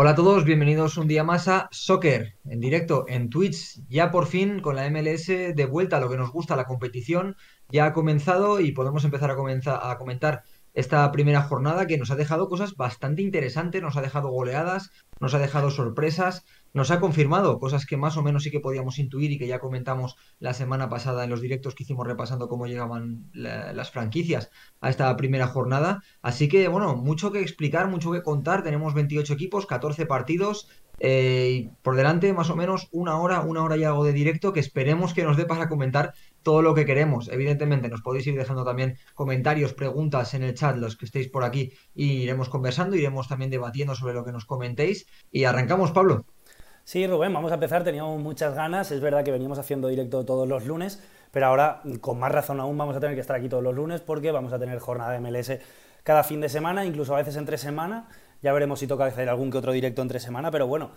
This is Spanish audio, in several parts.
Hola a todos, bienvenidos un día más a Soccer en directo en Twitch. Ya por fin con la MLS de vuelta a lo que nos gusta, la competición ya ha comenzado y podemos empezar a, comenzar, a comentar esta primera jornada que nos ha dejado cosas bastante interesantes, nos ha dejado goleadas, nos ha dejado sorpresas, nos ha confirmado cosas que más o menos sí que podíamos intuir y que ya comentamos la semana pasada en los directos que hicimos repasando cómo llegaban las franquicias a esta primera jornada. Así que, bueno, mucho que explicar, mucho que contar. Tenemos 28 equipos, 14 partidos, eh, y por delante más o menos una hora, una hora y algo de directo que esperemos que nos dé para comentar todo lo que queremos. Evidentemente nos podéis ir dejando también comentarios, preguntas en el chat, los que estéis por aquí, y iremos conversando, iremos también debatiendo sobre lo que nos comentéis. Y arrancamos, Pablo. Sí, Rubén, vamos a empezar. Teníamos muchas ganas. Es verdad que veníamos haciendo directo todos los lunes, pero ahora, con más razón aún, vamos a tener que estar aquí todos los lunes porque vamos a tener jornada de MLS cada fin de semana, incluso a veces entre semana. Ya veremos si toca hacer algún que otro directo entre semana, pero bueno.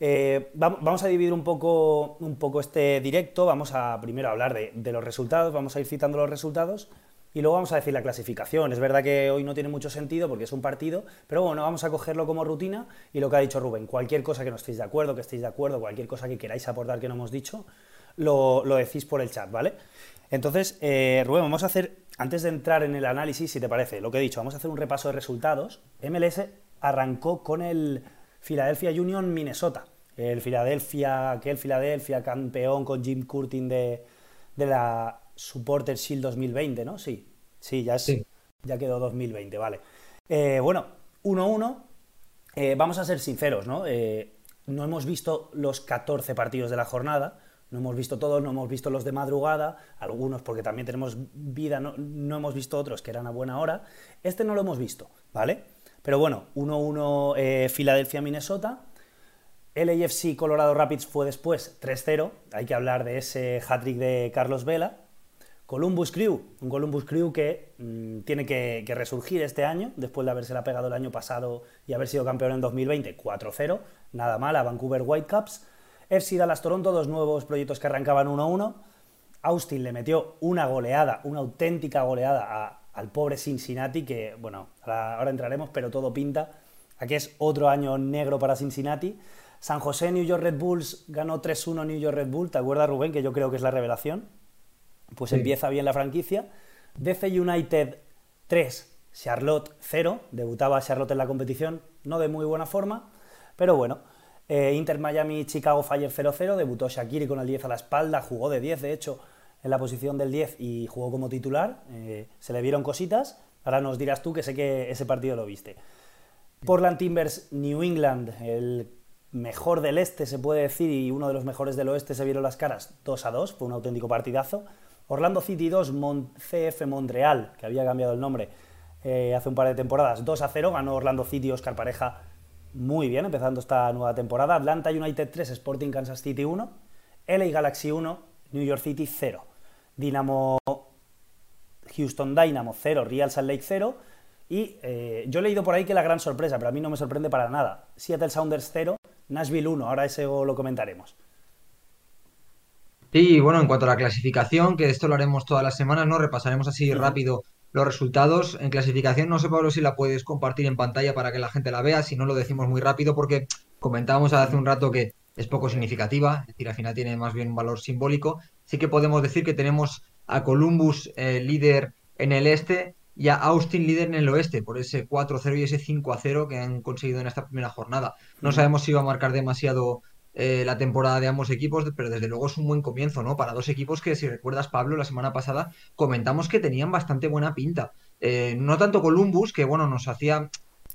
Eh, vamos a dividir un poco, un poco este directo. Vamos a primero hablar de, de los resultados, vamos a ir citando los resultados y luego vamos a decir la clasificación. Es verdad que hoy no tiene mucho sentido porque es un partido, pero bueno, vamos a cogerlo como rutina y lo que ha dicho Rubén, cualquier cosa que no estéis de acuerdo, que estéis de acuerdo, cualquier cosa que queráis aportar que no hemos dicho, lo, decís por el chat, ¿vale? Entonces, eh, Rubén, vamos a hacer, antes de entrar en el análisis, si te parece, lo que he dicho, vamos a hacer un repaso de resultados. MLS arrancó con el Philadelphia Union Minnesota. El Philadelphia, aquel Philadelphia campeón con Jim Curtin de, de la Supporter Shield 2020, ¿no? Sí, sí, ya, es, ya quedó 2020, vale. Eh, bueno, 1-1. Eh, vamos a ser sinceros, ¿no? Eh, no hemos visto los 14 partidos de la jornada, no hemos visto todos, no hemos visto los de madrugada, algunos porque también tenemos vida, no, no hemos visto otros que eran a buena hora. Este no lo hemos visto, ¿vale? Pero bueno, 1-1 Filadelfia-Minnesota. LAFC Colorado Rapids fue después 3-0. Hay que hablar de ese hat-trick de Carlos Vela. Columbus Crew, un Columbus Crew que mm, tiene que, resurgir este año, después de haberse la pegado el año pasado y haber sido campeón en 2020, 4-0, nada mal a Vancouver Whitecaps. FC Dallas Toronto, dos nuevos proyectos que arrancaban 1-1. Austin le metió una goleada, una auténtica goleada al pobre Cincinnati, que, bueno, ahora, entraremos, pero todo pinta. Aquí es otro año negro para Cincinnati. San José, New York Red Bulls ganó 3-1 New York Red Bull. ¿Te acuerdas, Rubén? Que yo creo que es la revelación pues empieza bien la franquicia. DC United 3, Charlotte 0, debutaba Charlotte en la competición, no de muy buena forma, pero bueno. Eh, Inter Miami Chicago Fire 0-0, debutó Shakiri con el 10 a la espalda, jugó de 10 de hecho en la posición del 10 y jugó como titular, eh, se le vieron cositas, ahora nos dirás tú que sé que ese partido lo viste. Portland Timbers New England, el mejor del este se puede decir y uno de los mejores del oeste se vieron las caras 2 a 2, fue un auténtico partidazo. Orlando City 2, CF Montreal, que había cambiado el nombre eh, hace un par de temporadas, 2 a 0, ganó Orlando City, Oscar Pareja muy bien, empezando esta nueva temporada. Atlanta United 3, Sporting Kansas City 1, LA Galaxy 1, New York City 0. Dinamo Houston Dynamo 0, Real Salt Lake 0. Y eh, yo he leído por ahí que la gran sorpresa, pero a mí no me sorprende para nada. Seattle Sounders 0, Nashville 1, ahora eso lo comentaremos. Sí, bueno, en cuanto a la clasificación, que esto lo haremos todas las semanas, ¿no? Repasaremos así rápido los resultados. En clasificación, no sé, Pablo, si la puedes compartir en pantalla para que la gente la vea, si no lo decimos muy rápido, porque comentábamos hace un rato que es poco significativa, es decir, al final tiene más bien un valor simbólico. Sí que podemos decir que tenemos a Columbus eh, líder en el este y a Austin líder en el oeste, por ese 4-0 y ese 5-0 que han conseguido en esta primera jornada. No sabemos si va a marcar demasiado eh, la temporada de ambos equipos, pero desde luego es un buen comienzo, ¿no? Para dos equipos que, si recuerdas, Pablo, la semana pasada comentamos que tenían bastante buena pinta. Eh, no tanto Columbus, que bueno, nos hacía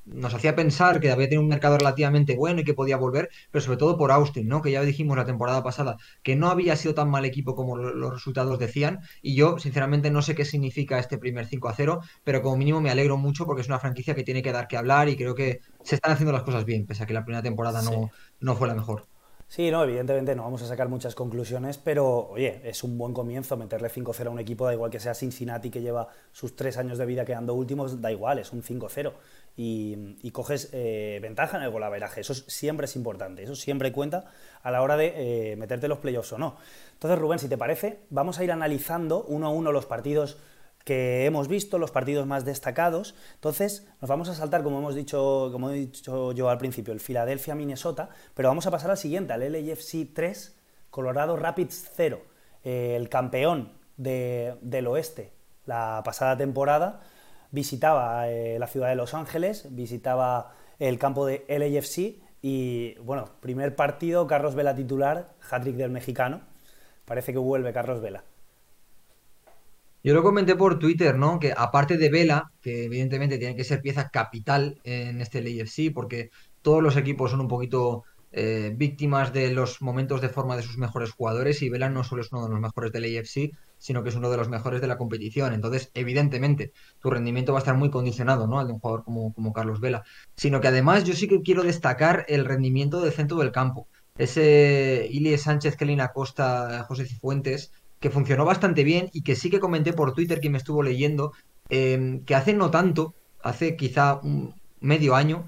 nos hacía pensar que había tenido un mercado relativamente bueno y que podía volver, pero sobre todo por Austin, ¿no? Que ya dijimos la temporada pasada que no había sido tan mal equipo como los resultados decían, y yo sinceramente no sé qué significa este primer 5 a 0, pero como mínimo me alegro mucho porque es una franquicia que tiene que dar que hablar y creo que se están haciendo las cosas bien, pese a que la primera temporada no, no fue la mejor. Sí, no, evidentemente no vamos a sacar muchas conclusiones, pero oye, es un buen comienzo meterle 5-0 a un equipo, da igual que sea Cincinnati que lleva sus tres años de vida quedando últimos, da igual, es un 5-0 y, coges eh, ventaja en el golaveraje, eso siempre es importante, eso siempre cuenta a la hora de eh, meterte los playoffs o no. Entonces, Rubén, si te parece, vamos a ir analizando uno a uno los partidos que hemos visto, los partidos más destacados. Entonces, nos vamos a saltar, como hemos dicho, como he dicho yo al principio, el Filadelfia-Minnesota, pero vamos a pasar al siguiente, al LAFC 3, Colorado Rapids 0, eh, el campeón del oeste la pasada temporada, visitaba eh, la ciudad de Los Ángeles, visitaba el campo de LAFC y, bueno, primer partido, Carlos Vela titular, hat-trick del mexicano. Parece que vuelve Carlos Vela. Yo lo comenté por Twitter, ¿no? Que aparte de Vela, que evidentemente tiene que ser pieza capital en este LAFC, porque todos los equipos son un poquito eh, víctimas de los momentos de forma de sus mejores jugadores y Vela no solo es uno de los mejores del AFC, sino que es uno de los mejores de la competición. Entonces, evidentemente, tu rendimiento va a estar muy condicionado, ¿no? Al de un jugador como, como Carlos Vela. Sino que además yo sí que quiero destacar el rendimiento del centro del campo. Ese Ilie Sánchez, Kelly Acosta, José Cifuentes que funcionó bastante bien y que sí que comenté por Twitter que me estuvo leyendo, em, que hace no tanto, hace quizá un medio año,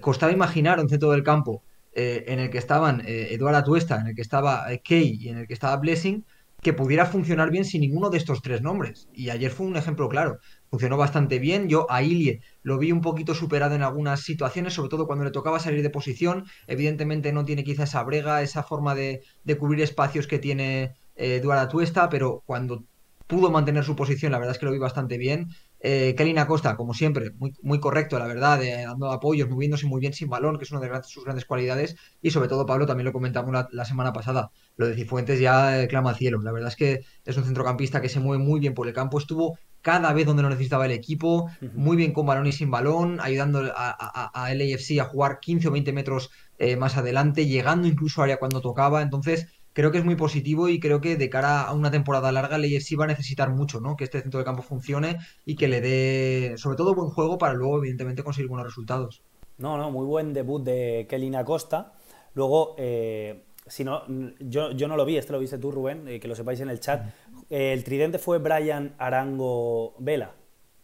costaba imaginar un centro del campo eh, en el que estaban eh, Eduardo Atuesta, en el que estaba eh, Key y en el que estaba Blessing, que pudiera funcionar bien sin ninguno de estos tres nombres. Y ayer fue un ejemplo claro. Funcionó bastante bien. Yo a Ilie lo vi un poquito superado en algunas situaciones, sobre todo cuando le tocaba salir de posición. Evidentemente no tiene quizá esa brega, esa forma de, de cubrir espacios que tiene eh, Tuesta, pero cuando pudo mantener su posición, la verdad es que lo vi bastante bien. Eh, Kelly Acosta, como siempre, muy, muy correcto, la verdad, eh, dando apoyos, moviéndose muy bien sin balón, que es una de sus grandes cualidades. Y sobre todo, Pablo, también lo comentamos la, semana pasada, lo de Cifuentes ya eh, clama al cielo. La verdad es que es un centrocampista que se mueve muy bien por el campo, estuvo cada vez donde lo necesitaba el equipo, muy bien con balón y sin balón, ayudando a, a, a LAFC a jugar 15 o 20 metros más adelante, llegando incluso a área cuando tocaba. Entonces, creo que es muy positivo y creo que de cara a una temporada larga el AFC va a necesitar mucho, ¿no? Que este centro de campo funcione y que le dé, sobre todo, buen juego para luego, evidentemente, conseguir buenos resultados. No, no, muy buen debut de Kelly Acosta. Luego, eh, si no, yo, yo, no lo vi, este lo viste tú, Rubén, eh, que lo sepáis en el chat. Eh, el tridente fue Brian Arango Vela.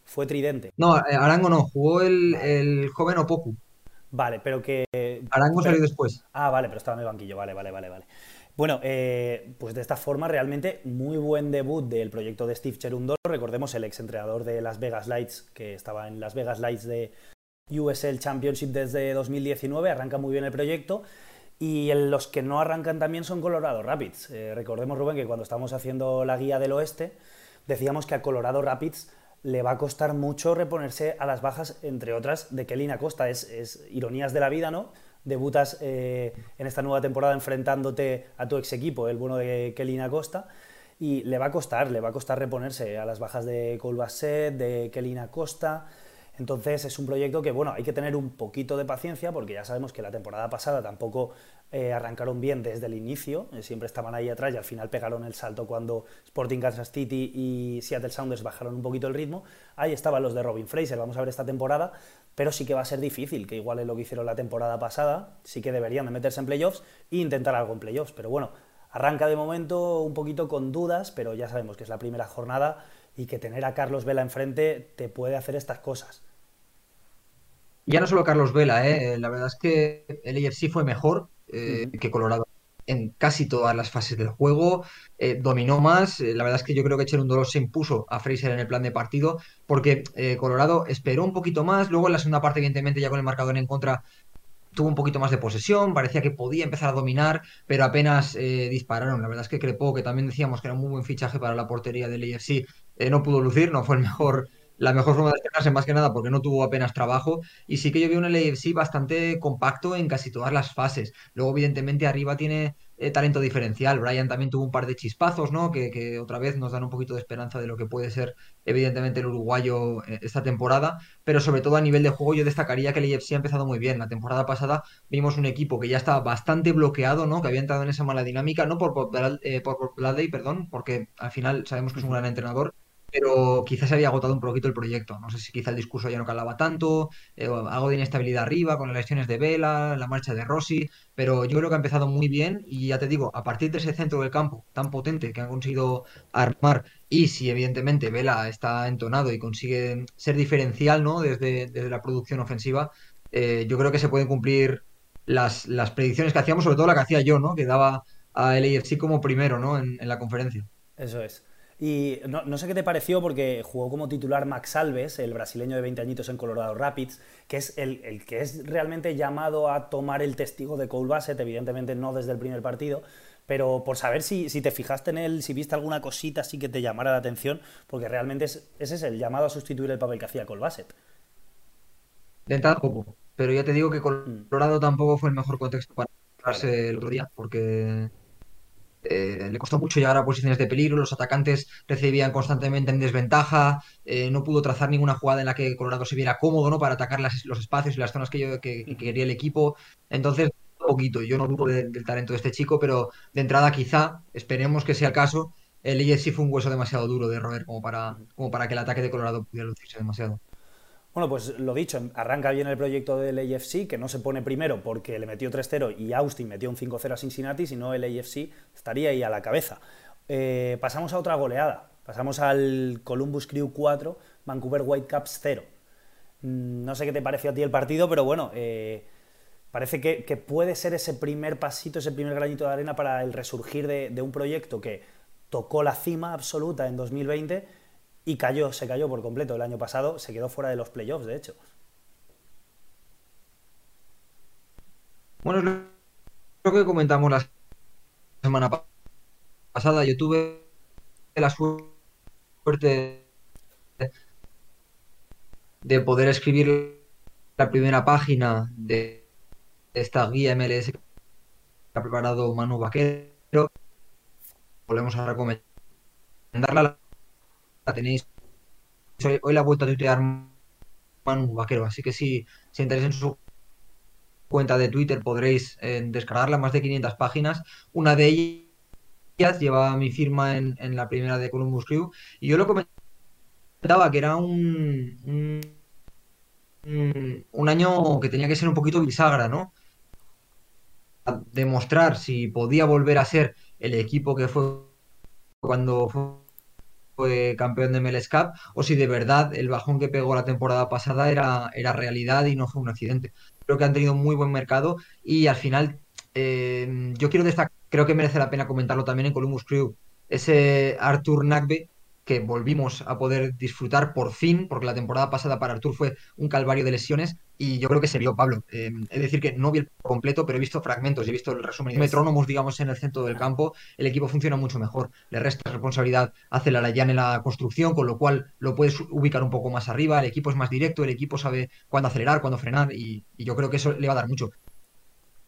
Fue tridente. No, Arango no, jugó el, el joven Opoku. Vale, pero que. Arango salió después. Ah, vale, pero estaba en el banquillo, vale, vale, vale, vale. Bueno, eh, pues de esta forma realmente muy buen debut del proyecto de Steve Cherundolo. Recordemos el ex entrenador de Las Vegas Lights, que estaba en Las Vegas Lights de USL Championship desde 2019. Arranca muy bien el proyecto. Y los que no arrancan también son Colorado Rapids. Eh, recordemos, Rubén, que cuando estamos haciendo la guía del oeste, decíamos que a Colorado Rapids le va a costar mucho reponerse a las bajas, entre otras, de Kelly Acosta. Es ironías de la vida, ¿no? Debutas eh, en esta nueva temporada enfrentándote a tu ex equipo, el bueno de Kelly Acosta, y le va a costar, le va a costar reponerse a las bajas de Colbasset, de Kelly Acosta. Entonces es un proyecto que, bueno, hay que tener un poquito de paciencia porque ya sabemos que la temporada pasada tampoco eh, arrancaron bien desde el inicio, eh, siempre estaban ahí atrás y al final pegaron el salto cuando Sporting Kansas City y Seattle Sounders bajaron un poquito el ritmo. Ahí estaban los de Robin Fraser, vamos a ver esta temporada, pero sí que va a ser difícil, que igual es lo que hicieron la temporada pasada, sí que deberían de meterse en playoffs e intentar algo en playoffs, pero bueno, arranca de momento un poquito con dudas, pero ya sabemos que es la primera jornada y que tener a Carlos Vela enfrente te puede hacer estas cosas. Ya no solo Carlos Vela, ¿eh? la verdad es que el AFC fue mejor eh, que Colorado en casi todas las fases del juego, eh, dominó más. la verdad es que yo creo que Cherundolo se impuso a Fraser en el plan de partido, porque Colorado esperó un poquito más. Luego en la segunda parte, evidentemente, ya con el marcador en contra, tuvo un poquito más de posesión, parecía que podía empezar a dominar, pero apenas dispararon. La verdad es que Crepó, que también decíamos que era un muy buen fichaje para la portería del AFC, no pudo lucir, no fue el mejor la mejor forma de estrenarse más que nada porque no tuvo apenas trabajo y sí que yo vi un LAFC bastante compacto en casi todas las fases. Luego evidentemente arriba tiene eh, talento diferencial. Brian también tuvo un par de chispazos, ¿no? Que, otra vez nos dan un poquito de esperanza de lo que puede ser evidentemente el uruguayo eh, esta temporada, pero sobre todo a nivel de juego yo destacaría que el AFC ha empezado muy bien. La temporada pasada vimos un equipo que ya estaba bastante bloqueado, ¿no? Que había entrado en esa mala dinámica, no por, por, eh, por Bradley, perdón, porque al final sabemos que es un gran entrenador, pero quizás se había agotado un poquito el proyecto. No sé si quizá el discurso ya no calaba tanto, eh, algo de inestabilidad arriba con las lesiones de Vela, la marcha de Rossi, pero yo creo que ha empezado muy bien y ya te digo, a partir de ese centro del campo tan potente que han conseguido armar y si evidentemente Vela está entonado y consigue ser diferencial ¿no? desde, desde la producción ofensiva, eh, yo creo que se pueden cumplir las, las predicciones que hacíamos, sobre todo la que hacía yo, ¿no? que daba a LAFC como primero ¿no? en, en la conferencia. Eso es. Y no, sé qué te pareció porque jugó como titular Max Alves, el brasileño de 20 añitos en Colorado Rapids, que es el, que es realmente llamado a tomar el testigo de Cole Bassett, evidentemente no desde el primer partido, pero por saber si, te fijaste en él, si viste alguna cosita así que te llamara la atención, porque realmente es, ese es el llamado a sustituir el papel que hacía Cole Bassett. De entrada poco, pero ya te digo que Colorado tampoco fue el mejor contexto para el otro día, porque eh, le costó mucho llegar a posiciones de peligro, los atacantes recibían constantemente en desventaja, eh, no pudo trazar ninguna jugada en la que Colorado se viera cómodo ¿no? para atacar los espacios y las zonas que, yo, quería el equipo. Entonces, poquito, yo no dudo del talento de este chico, pero de entrada quizá, esperemos que sea el caso, el sí fue un hueso demasiado duro de roer como para, como para que el ataque de Colorado pudiera lucirse demasiado. Bueno, pues lo dicho, arranca bien el proyecto del AFC, que no se pone primero porque le metió 3-0 y Austin metió un 5-0 a Cincinnati, sino el AFC estaría ahí a la cabeza. Eh, pasamos a otra goleada, pasamos al Columbus Crew 4, Vancouver Whitecaps 0. Mm, no sé qué te pareció a ti el partido, pero bueno, eh, parece que, puede ser ese primer pasito, ese primer granito de arena para el resurgir de un proyecto que tocó la cima absoluta en 2020 y cayó, se cayó por completo el año pasado, se quedó fuera de los playoffs, de hecho. Bueno, es lo que comentamos la semana pasada. Yo tuve la suerte de poder escribir la primera página de esta guía MLS que ha preparado Manu Vaquero. Volvemos a recomendarla tenéis. Hoy, la he vuelto a tuitear Manu Vaquero, así que si, si entráis en su cuenta de Twitter podréis eh, descargarla, más de 500 páginas. Una de ellas lleva mi firma en, la primera de Columbus Crew y yo lo comentaba que era un, un, un año que tenía que ser un poquito bisagra, ¿no? demostrar si podía volver a ser el equipo que fue cuando fue campeón de MLS Cup o si de verdad el bajón que pegó la temporada pasada era, era realidad y no fue un accidente. Creo que han tenido muy buen mercado y al final eh, yo quiero destacar, creo que merece la pena comentarlo también en Columbus Crew, ese Arthur Nagbe que volvimos a poder disfrutar por fin, porque la temporada pasada para Artur fue un calvario de lesiones y yo creo que se vio Pablo. Eh, es decir, que no vi el completo, pero he visto fragmentos, he visto el resumen. Metrónomos, digamos, en el centro del campo, el equipo funciona mucho mejor. Le resta responsabilidad a Celarayán en la construcción, con lo cual lo puedes ubicar un poco más arriba. El equipo es más directo, el equipo sabe cuándo acelerar, cuándo frenar y yo creo que eso le va a dar mucho.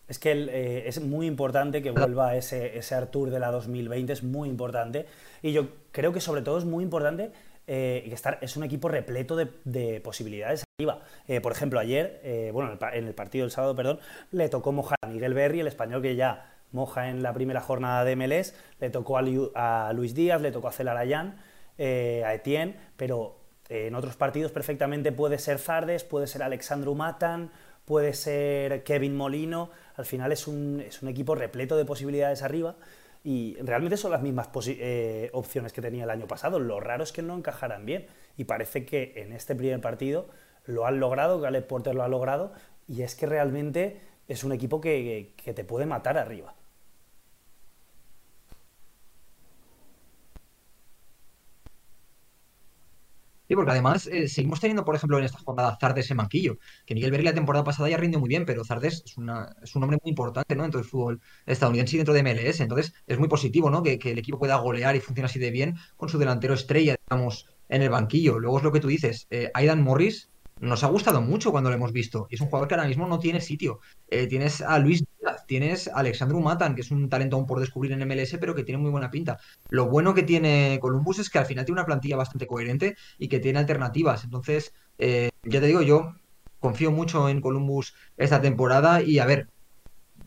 Es que eh, es muy importante que vuelva ese, ese Artur de la 2020, es muy importante. Y yo creo que sobre todo es muy importante eh, que estar, es un equipo repleto de, posibilidades arriba. Eh, por ejemplo, ayer, bueno, en el, partido del sábado, perdón, le tocó mojar a Miguel Berry, el español que ya moja en la primera jornada de MLS, le tocó a, Luis Díaz, le tocó a Celarayán, a Etienne, pero en otros partidos perfectamente puede ser Zardes, puede ser Alexandru Matan, puede ser Kevin Molino, al final es un, es un equipo repleto de posibilidades arriba y realmente son las mismas eh, opciones que tenía el año pasado. Lo raro es que no encajaran bien y parece que en este primer partido lo han logrado, Gallet Porter lo ha logrado y es que realmente es un equipo que te puede matar arriba. Sí, porque además eh, seguimos teniendo, por ejemplo, en esta jornada Zardes en manquillo, que Miguel Berry la temporada pasada ya rindió muy bien, pero Zardes es, una, es un hombre muy importante ¿no? dentro del fútbol estadounidense y dentro de MLS, entonces es muy positivo ¿no? que, que el equipo pueda golear y funcione así de bien con su delantero estrella, digamos, en el banquillo. Luego es lo que tú dices, eh, Aidan Morris nos ha gustado mucho cuando lo hemos visto. Y es un jugador que ahora mismo no tiene sitio. Eh, tienes a Luis Díaz, tienes a Alexandru Matan, que es un talento aún por descubrir en MLS, pero que tiene muy buena pinta. Lo bueno que tiene Columbus es que al final tiene una plantilla bastante coherente y que tiene alternativas. Entonces, eh, ya te digo, yo confío mucho en Columbus esta temporada y a ver,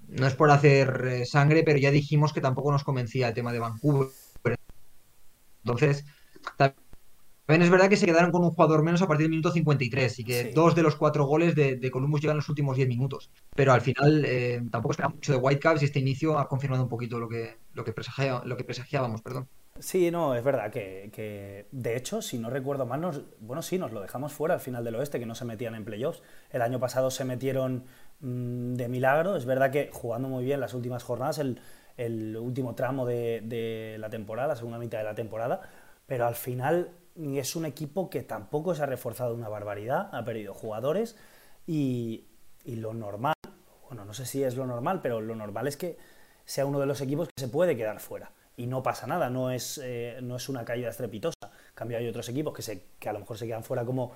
no es por hacer eh, sangre, pero ya dijimos que tampoco nos convencía el tema de Vancouver. Entonces, también es verdad que se quedaron con un jugador menos a partir del minuto 53 y que dos de los cuatro goles de, Columbus llegan en los últimos 10 minutos. Pero al final eh, tampoco esperaba mucho de Whitecaps y este inicio ha confirmado un poquito lo que, lo que, lo que presagiábamos. Perdón. Sí, no, es verdad que, de hecho, si no recuerdo mal, nos, bueno, sí, nos lo dejamos fuera al final del oeste, que no se metían en playoffs. El año pasado se metieron mm, de milagro, es verdad que jugando muy bien las últimas jornadas, el, último tramo de, de la temporada, la segunda mitad de la temporada, pero al final es un equipo que tampoco se ha reforzado una barbaridad, ha perdido jugadores y, lo normal, bueno, no sé si es lo normal, pero lo normal es que sea uno de los equipos que se puede quedar fuera. Y no pasa nada, no es, eh, no es una caída estrepitosa. En cambio, hay otros equipos que, se, que a lo mejor se quedan fuera, como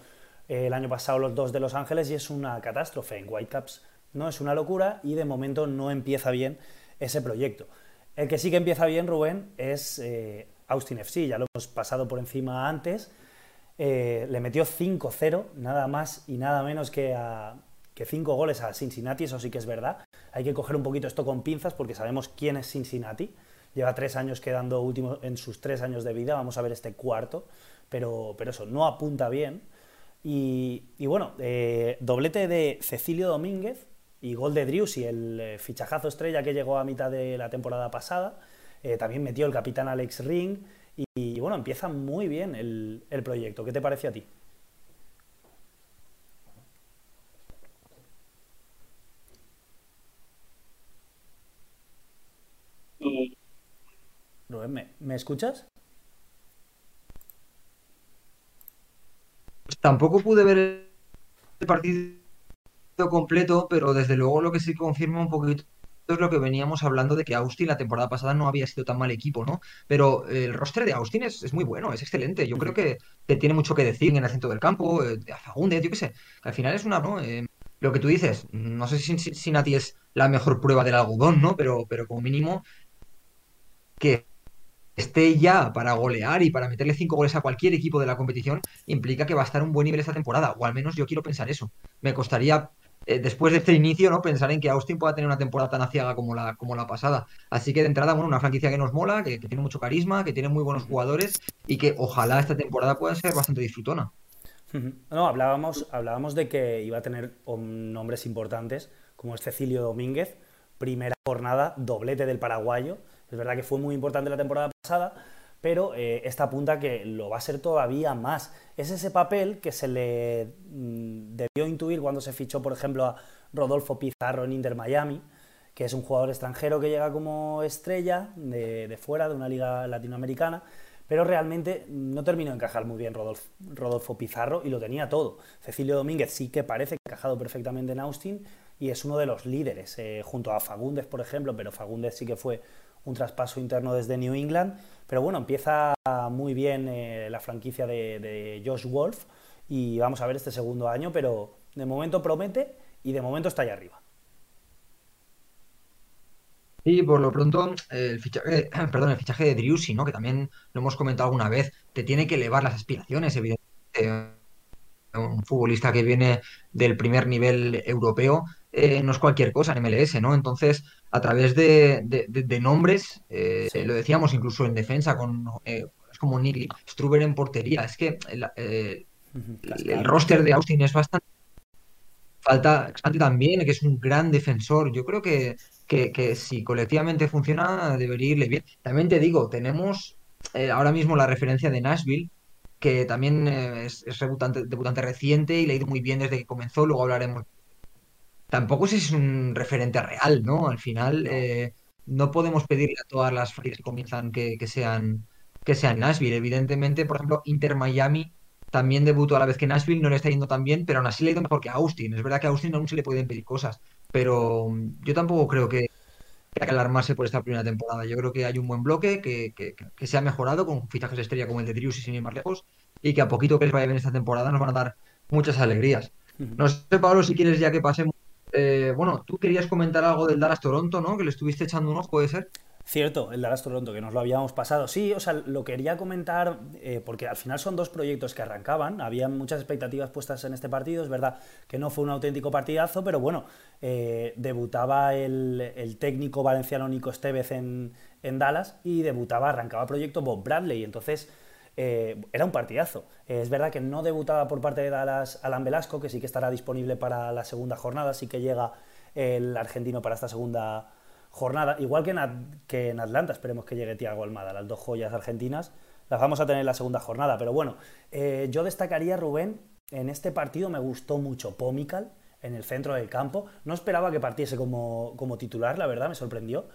eh, el año pasado los dos de Los Ángeles, y es una catástrofe. En Whitecaps no es una locura y de momento no empieza bien ese proyecto. El que sí que empieza bien, Rubén, es eh, Austin FC, ya lo hemos pasado por encima antes. Eh, le metió 5-0, nada más y nada menos que, a, que 5 goles a Cincinnati, eso sí que es verdad. Hay que coger un poquito esto con pinzas porque sabemos quién es Cincinnati. Lleva tres años quedando último en sus tres años de vida, vamos a ver este cuarto, pero, pero eso, no apunta bien. Y, bueno, eh, doblete de Cecilio Domínguez, y gol de Driussi, el eh, fichajazo estrella que llegó a mitad de la temporada pasada. Eh, también metió el capitán Alex Ring y, bueno, empieza muy bien el, proyecto. ¿Qué te parece a ti? ¿me, ¿me escuchas? Tampoco pude ver el partido completo, pero desde luego lo que sí confirma un poquito es lo que veníamos hablando de que Austin la temporada pasada no había sido tan mal equipo, ¿no? Pero el roster de Austin es, muy bueno, es excelente. Yo creo que, tiene mucho que decir en el centro del campo, eh, de Fagundes, yo qué sé. al final es una, ¿no? Eh, lo que tú dices, no sé si, si, Nati es la mejor prueba del algodón, ¿no? Pero, pero como mínimo que esté ya para golear y para meterle cinco goles a cualquier equipo de la competición, implica que va a estar un buen nivel esta temporada, o al menos yo quiero pensar eso. Me costaría eh, después de este inicio, ¿no? Pensar en que Austin pueda tener una temporada tan aciaga como la, como la pasada. Así que de entrada, bueno, una franquicia que nos mola, que, tiene mucho carisma, que tiene muy buenos jugadores y que ojalá esta temporada pueda ser bastante disfrutona. No, hablábamos, hablábamos de que iba a tener nombres importantes, como es Cecilio Domínguez, primera jornada, doblete del paraguayo. Es verdad que fue muy importante la temporada pasada, pero eh, esta apunta que lo va a ser todavía más. Es ese papel que se le mm, debió intuir cuando se fichó, por ejemplo, a Rodolfo Pizarro en Inter Miami, que es un jugador extranjero que llega como estrella de, fuera, de una liga latinoamericana, pero realmente no terminó de encajar muy bien Rodolfo, Pizarro y lo tenía todo. Cecilio Domínguez sí que parece encajado perfectamente en Austin y es uno de los líderes, eh, junto a Fagundes, por ejemplo, pero Fagundes sí que fue un traspaso interno desde New England. Pero bueno, empieza muy bien eh, la franquicia de, Josh Wolf y vamos a ver este segundo año, pero de momento promete y de momento está ahí arriba. Sí, por lo pronto, el fichaje, perdón, el fichaje de Driussi, ¿no? Que también lo hemos comentado alguna vez, te tiene que elevar las aspiraciones, evidentemente. Un futbolista que viene del primer nivel europeo eh, no es cualquier cosa en MLS, ¿no? Entonces, a través de, nombres, eh, lo decíamos incluso en defensa, con eh, es como Nick Struber en portería. Es que el, roster de Austin es bastante. Falta también, que es un gran defensor. Yo creo que, que, si colectivamente funciona, debería irle bien. También te digo, tenemos ahora mismo la referencia de Nashville, que también es, es debutante, debutante reciente y le ha ido muy bien desde que comenzó. Luego hablaremos tampoco es un referente real, ¿no? Al final eh, no podemos pedirle a todas las franquicias que comienzan que, sean que sean Nashville. Evidentemente, por ejemplo, Inter Miami también debutó a la vez que Nashville, no le está yendo tan bien, pero aún así le ha ido mejor que a Austin. Es verdad que a Austin aún se le pueden pedir cosas, pero mm, yo tampoco creo que haya que alarmarse por esta primera temporada. Yo creo que hay un buen bloque, que, que, se ha mejorado con fichajes de estrella como el de Drius y sin ir más lejos, y que a poquito que les vaya bien esta temporada nos van a dar muchas alegrías. No sé, Pablo, si quieres ya que pasemos eh, bueno, tú querías comentar algo del Dallas Toronto, ¿no? Que le estuviste echando un ojo, ¿puede ser? Cierto, el Dallas Toronto, que nos lo habíamos pasado. Sí, o sea, lo quería comentar eh, porque al final son dos proyectos que arrancaban. Había muchas expectativas puestas en este partido. Es verdad que no fue un auténtico partidazo, pero bueno, eh, debutaba el, técnico valenciano Nico Estevez en, en Dallas y debutaba, arrancaba proyecto Bob Bradley. Entonces eh, era un partidazo. Eh, es verdad que no debutaba por parte de Dallas Alan Velasco, que sí que estará disponible para la segunda jornada, sí que llega el argentino para esta segunda jornada, igual que en, Atlanta, esperemos que llegue Tiago Almada, las dos joyas argentinas, las vamos a tener en la segunda jornada, pero bueno, eh, yo destacaría, Rubén, en este partido me gustó mucho Pomical en el centro del campo, no esperaba que partiese como, como titular, la verdad, me sorprendió,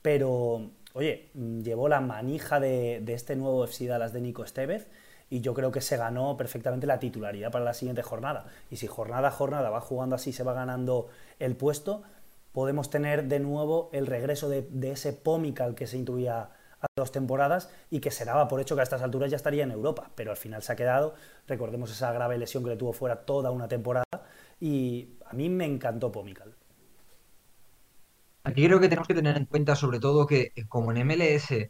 pero oye, mm, llevó la manija de, este nuevo FC Dallas de Nico Estevez y yo creo que se ganó perfectamente la titularidad para la siguiente jornada. Y si jornada a jornada va jugando así, se va ganando el puesto, podemos tener de nuevo el regreso de, ese Pomical que se intuía hace dos temporadas y que se daba por hecho que a estas alturas ya estaría en Europa, pero al final se ha quedado, recordemos esa grave lesión que le tuvo fuera toda una temporada y a mí me encantó Pomical. Aquí creo que tenemos que tener en cuenta sobre todo que eh, como en MLS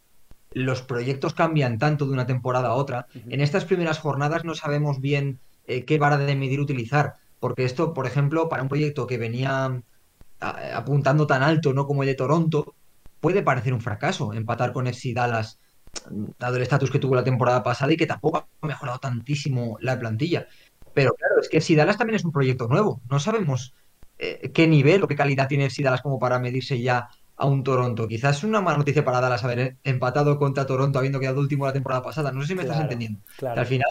los proyectos cambian tanto de una temporada a otra, en estas primeras jornadas no sabemos bien eh, qué vara de medir utilizar, porque esto, por ejemplo, para un proyecto que venía apuntando tan alto, no como el de Toronto, puede parecer un fracaso empatar con FC Dallas, dado el estatus que tuvo la temporada pasada y que tampoco ha mejorado tantísimo la plantilla. Pero claro, es que FC Dallas también es un proyecto nuevo, no sabemos eh, qué nivel o qué calidad tiene FC Dallas como para medirse ya a un Toronto. Quizás es una mala noticia para Dallas haber empatado contra Toronto habiendo quedado último la temporada pasada. No sé si me estás entendiendo. al final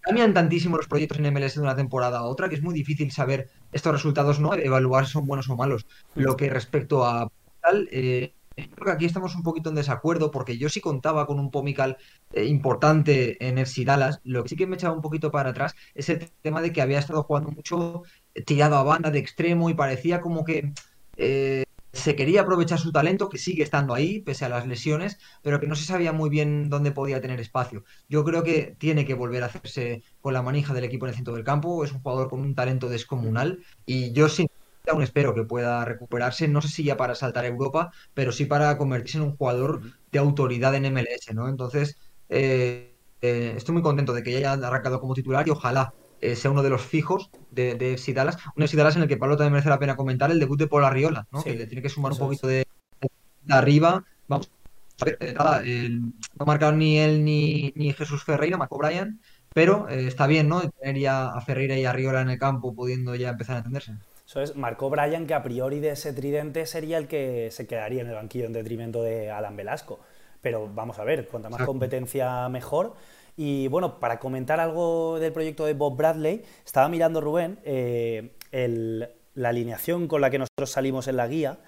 cambian tantísimo los proyectos en MLS de una temporada a otra que es muy difícil saber estos resultados, ¿no? Evaluar si son buenos o malos. Lo que respecto a tal, eh, creo que aquí estamos un poquito en desacuerdo porque yo sí contaba con un Pomical eh, importante en FC Dallas. Lo que sí que me echaba un poquito para atrás es el tema de que había estado jugando mucho tirado a banda de extremo y parecía como que eh, se quería aprovechar su talento, que sigue estando ahí, pese a las lesiones, pero que no se sabía muy bien dónde podía tener espacio. Yo creo que tiene que volver a hacerse con la manija del equipo en el centro del campo, es un jugador con un talento descomunal y yo sin aún espero que pueda recuperarse, no sé si ya para saltar a Europa, pero sí para convertirse en un jugador de autoridad en MLS, ¿no? Entonces, eh, eh, estoy muy contento de que ya haya arrancado como titular y ojalá eh, sea uno de los fijos de, de FC Dallas. Un FC Dallas en el que Pablo también merece la pena comentar el debut de Paul Arriola, ¿no? que le tiene que sumar un poquito de, arriba. Vamos a ver, eh, nada, no ha marcado ni él ni, ni Jesús Ferreira, Marco Bryan, pero eh, está bien, ¿no? Tener ya a Ferreira y Arriola en el campo pudiendo ya empezar a entenderse. Eso es, Marco Bryan, que a priori de ese tridente sería el que se quedaría en el banquillo en detrimento de Alan Velasco. Pero vamos a ver, cuanta más competencia mejor. Y bueno, para comentar algo del proyecto de Bob Bradley, estaba mirando Rubén eh, la alineación con la que nosotros salimos en la guía.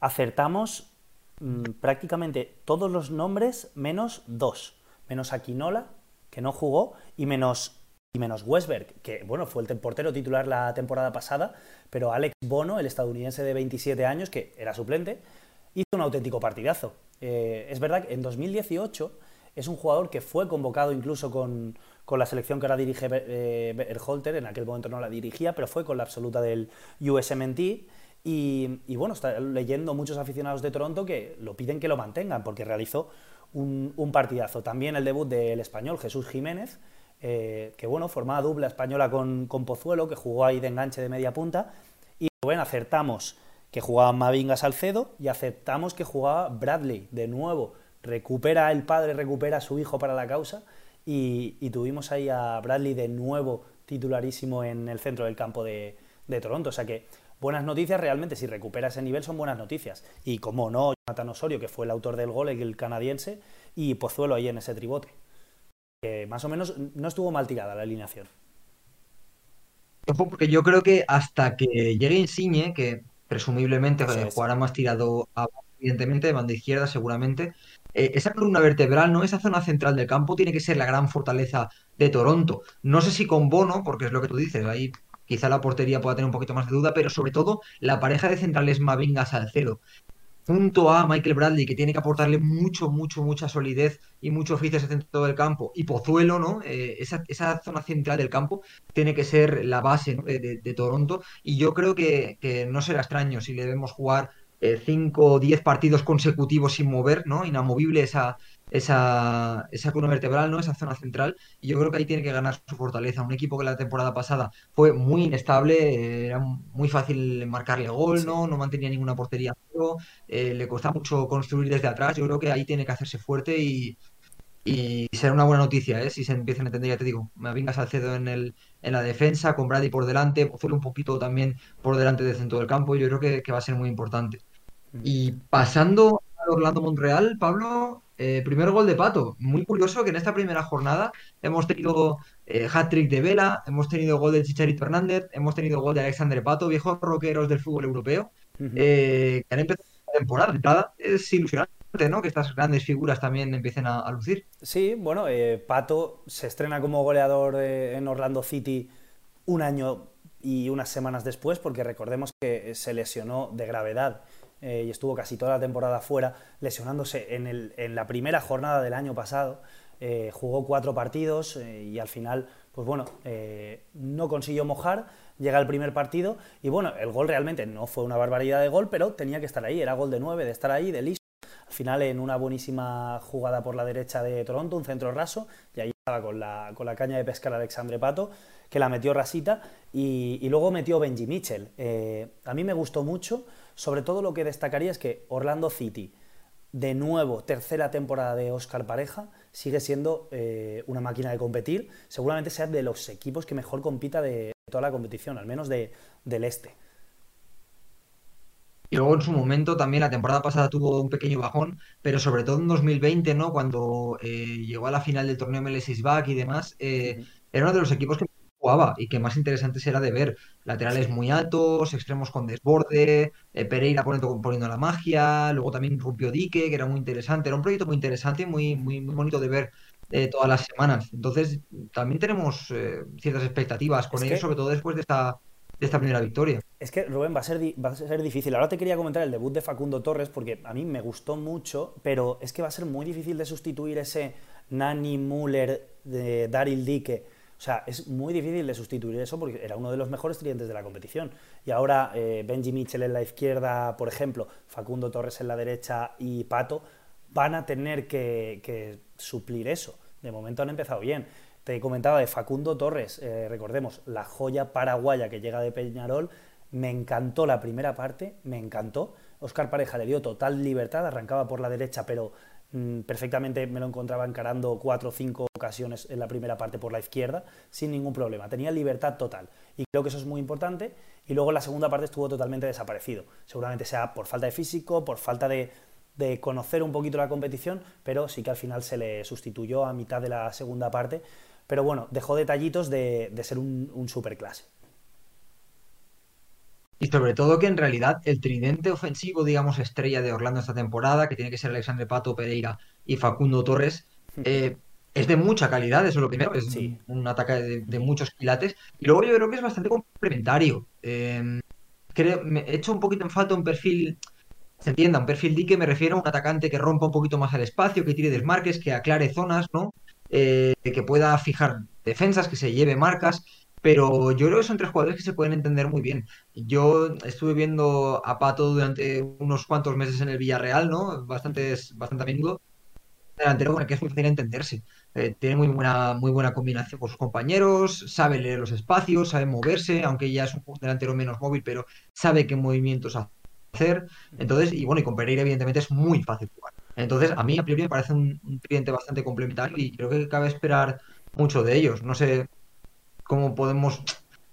Acertamos mm, prácticamente todos los nombres menos dos. Menos Aquinola, que no jugó, y menos, y menos Westberg, que bueno, fue el portero titular la temporada pasada, pero Alex Bono, el estadounidense de 27 años, que era suplente, hizo un auténtico partidazo. Eh, es verdad que en 2018 es un jugador que fue convocado incluso con, la selección que ahora dirige eh, Berholter, en aquel momento no la dirigía, pero fue con la absoluta del USMNT. Y, y, bueno, está leyendo muchos aficionados de Toronto que lo piden que lo mantengan porque realizó un, partidazo. También el debut del español Jesús Jiménez, eh, que bueno, formaba dupla española con, con, Pozuelo, que jugó ahí de enganche de media punta. Y bueno, acertamos que jugaba Mavinga Salcedo y aceptamos que jugaba Bradley de nuevo recupera el padre, recupera a su hijo para la causa y, tuvimos ahí a Bradley de nuevo titularísimo en el centro del campo de, Toronto. O sea que buenas noticias realmente, si recupera ese nivel son buenas noticias. Y como no, Jonathan Osorio, que fue el autor del gol, el canadiense, y Pozuelo ahí en ese tribote. Que más o menos no estuvo mal tirada la alineación. Porque yo creo que hasta que llegue Insigne, que presumiblemente jugará más tirado evidentemente, de banda izquierda seguramente, eh, esa columna vertebral, ¿no? Esa zona central del campo tiene que ser la gran fortaleza de Toronto. No sé si con Bono, porque es lo que tú dices, ahí quizá la portería pueda tener un poquito más de duda, pero sobre todo la pareja de centrales Mavinga Salcedo. Junto a Michael Bradley, que tiene que aportarle mucho, mucho, mucha solidez y mucho oficio ese centro del campo, y Pozuelo, ¿no? Eh, esa, zona central del campo tiene que ser la base de, Toronto, y yo creo que, que no será extraño si le debemos jugar 5 o 10 partidos consecutivos sin mover, ¿no? Inamovible esa, esa, esa columna vertebral, ¿no? Esa zona central. Y yo creo que ahí tiene que ganar su fortaleza. Un equipo que la temporada pasada fue muy inestable, era muy fácil marcarle gol, ¿no? No mantenía ninguna portería. Eh, le costaba mucho construir desde atrás. Yo creo que ahí tiene que hacerse fuerte y, y será una buena noticia, ¿eh? Si se empiezan a entender, ya te digo, me al Salcedo en, el, en la defensa, con Brady por delante, Pozuelo un poquito también por delante del centro del campo, yo creo que, que va a ser muy importante. Y pasando a Orlando Montreal, Pablo, eh, primer gol de Pato. Muy curioso que en esta primera jornada hemos tenido eh, hat-trick de Vela, hemos tenido gol de Chicharito Hernández, hemos tenido gol de Alexander Pato, viejos roqueros del fútbol europeo, eh, que han empezado la temporada. es ilusionante. Que estas grandes figuras también empiecen a, lucir. Sí, bueno, eh, Pato se estrena como goleador en Orlando City un año y unas semanas después, porque recordemos que se lesionó de gravedad eh, y estuvo casi toda la temporada fuera, lesionándose en, el, en la primera jornada del año pasado. Eh, jugó cuatro partidos y al final, pues bueno, no consiguió mojar. Llega el primer partido y bueno, el gol realmente no fue una barbaridad de gol, pero tenía que estar ahí, era gol de nueve, de estar ahí, de listo final, en una buenísima jugada por la derecha de Toronto, un centro raso, y ahí estaba con la, con la caña de pescar Alexandre Pato, que la metió rasita, y, luego metió Benji Mitchell. Eh, a mí me gustó mucho, sobre todo lo que destacaría es que Orlando City, de nuevo, tercera temporada de Oscar Pareja, sigue siendo eh, una máquina de competir. Seguramente sea de los equipos que mejor compita de toda la competición, al menos del este. Y luego en su momento también la temporada pasada tuvo un pequeño bajón, pero sobre todo en 2020, ¿no? Cuando eh, llegó a la final del torneo MLS Back y demás, eh, era uno de los equipos que jugaba y que más interesante era de ver. Laterales muy altos, extremos con desborde, eh, Pereira poniendo, poniendo la magia, luego también rompió Dique, que era muy interesante. Era un proyecto muy interesante y muy, muy, muy bonito de ver todas las semanas. Entonces, también tenemos ciertas expectativas con ellos, sobre todo después de esta esta primera victoria. Es que, Rubén, va a, ser va a ser difícil. Ahora te quería comentar el debut de Facundo Torres, porque a mí me gustó mucho, pero es que va a ser muy difícil de sustituir ese Nani Muller de Daryl Dike. O sea, es muy difícil de sustituir eso porque era uno de los mejores tridentes de la competición. Y ahora eh, Benji Mitchell en la izquierda, por ejemplo, Facundo Torres en la derecha y Pato, van a tener que suplir eso. De momento han empezado bien. Te comentaba de Facundo Torres, eh, recordemos, la joya paraguaya que llega de Peñarol. Me encantó la primera parte, me encantó. Oscar Pareja le dio total libertad, arrancaba por la derecha, pero mm, perfectamente me lo encontraba encarando cuatro o cinco ocasiones en la primera parte por la izquierda, sin ningún problema. Tenía libertad total. Y creo que eso es muy importante. Y luego la segunda parte estuvo totalmente desaparecido. Seguramente sea por falta de físico, por falta de, conocer un poquito la competición, pero sí que al final se le sustituyó a mitad de la segunda parte pero bueno, dejó detallitos de, ser un, un superclase. Y sobre todo que en realidad el tridente ofensivo, digamos, estrella de Orlando esta temporada, que tiene que ser Alexandre Pato, Pereira y Facundo Torres, eh, es de mucha calidad, eso es lo primero, es un ataque de, muchos quilates. Y luego yo creo que es bastante complementario. Eh, creo, me he hecho un poquito en falta un perfil, se entienda, un perfil dique, me refiero a un atacante que rompa un poquito más el espacio, que tire desmarques, que aclare zonas, ¿no? Eh, que pueda fijar defensas, que se lleve marcas, pero yo creo que son tres jugadores que se pueden entender muy bien. Yo estuve viendo a Pato durante unos cuantos meses en el Villarreal, ¿no? Bastante, bastante a menudo. Delantero con el que es muy fácil entenderse. Eh, tiene muy buena, muy buena combinación con sus compañeros, sabe leer los espacios, sabe moverse, aunque ya es un delantero menos móvil, pero sabe qué movimientos hacer. Entonces, y bueno, y con Pereira, evidentemente, es muy fácil jugar. Entonces, a mí a priori me parece un, cliente bastante complementario y creo que cabe esperar mucho de ellos. No sé cómo podemos.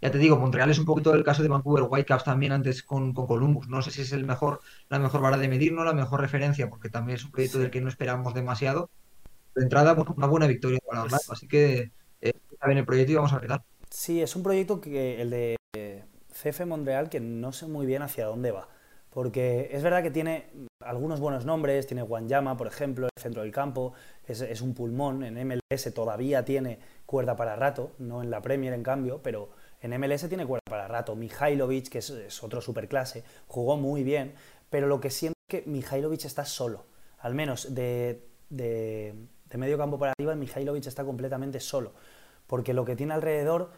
Ya te digo, Montreal es un poquito el caso de Vancouver Whitecaps también antes con, Columbus. No sé si es el mejor, la mejor vara de medir, no la mejor referencia, porque también es un proyecto del que no esperamos demasiado. De entrada, una buena victoria para Orlando, así que eh, está bien el proyecto y vamos a ver. Sí, es un proyecto que el de CF Montreal que no sé muy bien hacia dónde va porque es verdad que tiene algunos buenos nombres, tiene Guanyama, por ejemplo, el centro del campo, es, un pulmón, en MLS todavía tiene cuerda para rato, no en la Premier en cambio, pero en MLS tiene cuerda para rato. Mihailovic, que es, otro superclase, jugó muy bien, pero lo que siento es que Mihailovic está solo, al menos de, de, medio campo para arriba, Mihailovic está completamente solo, porque lo que tiene alrededor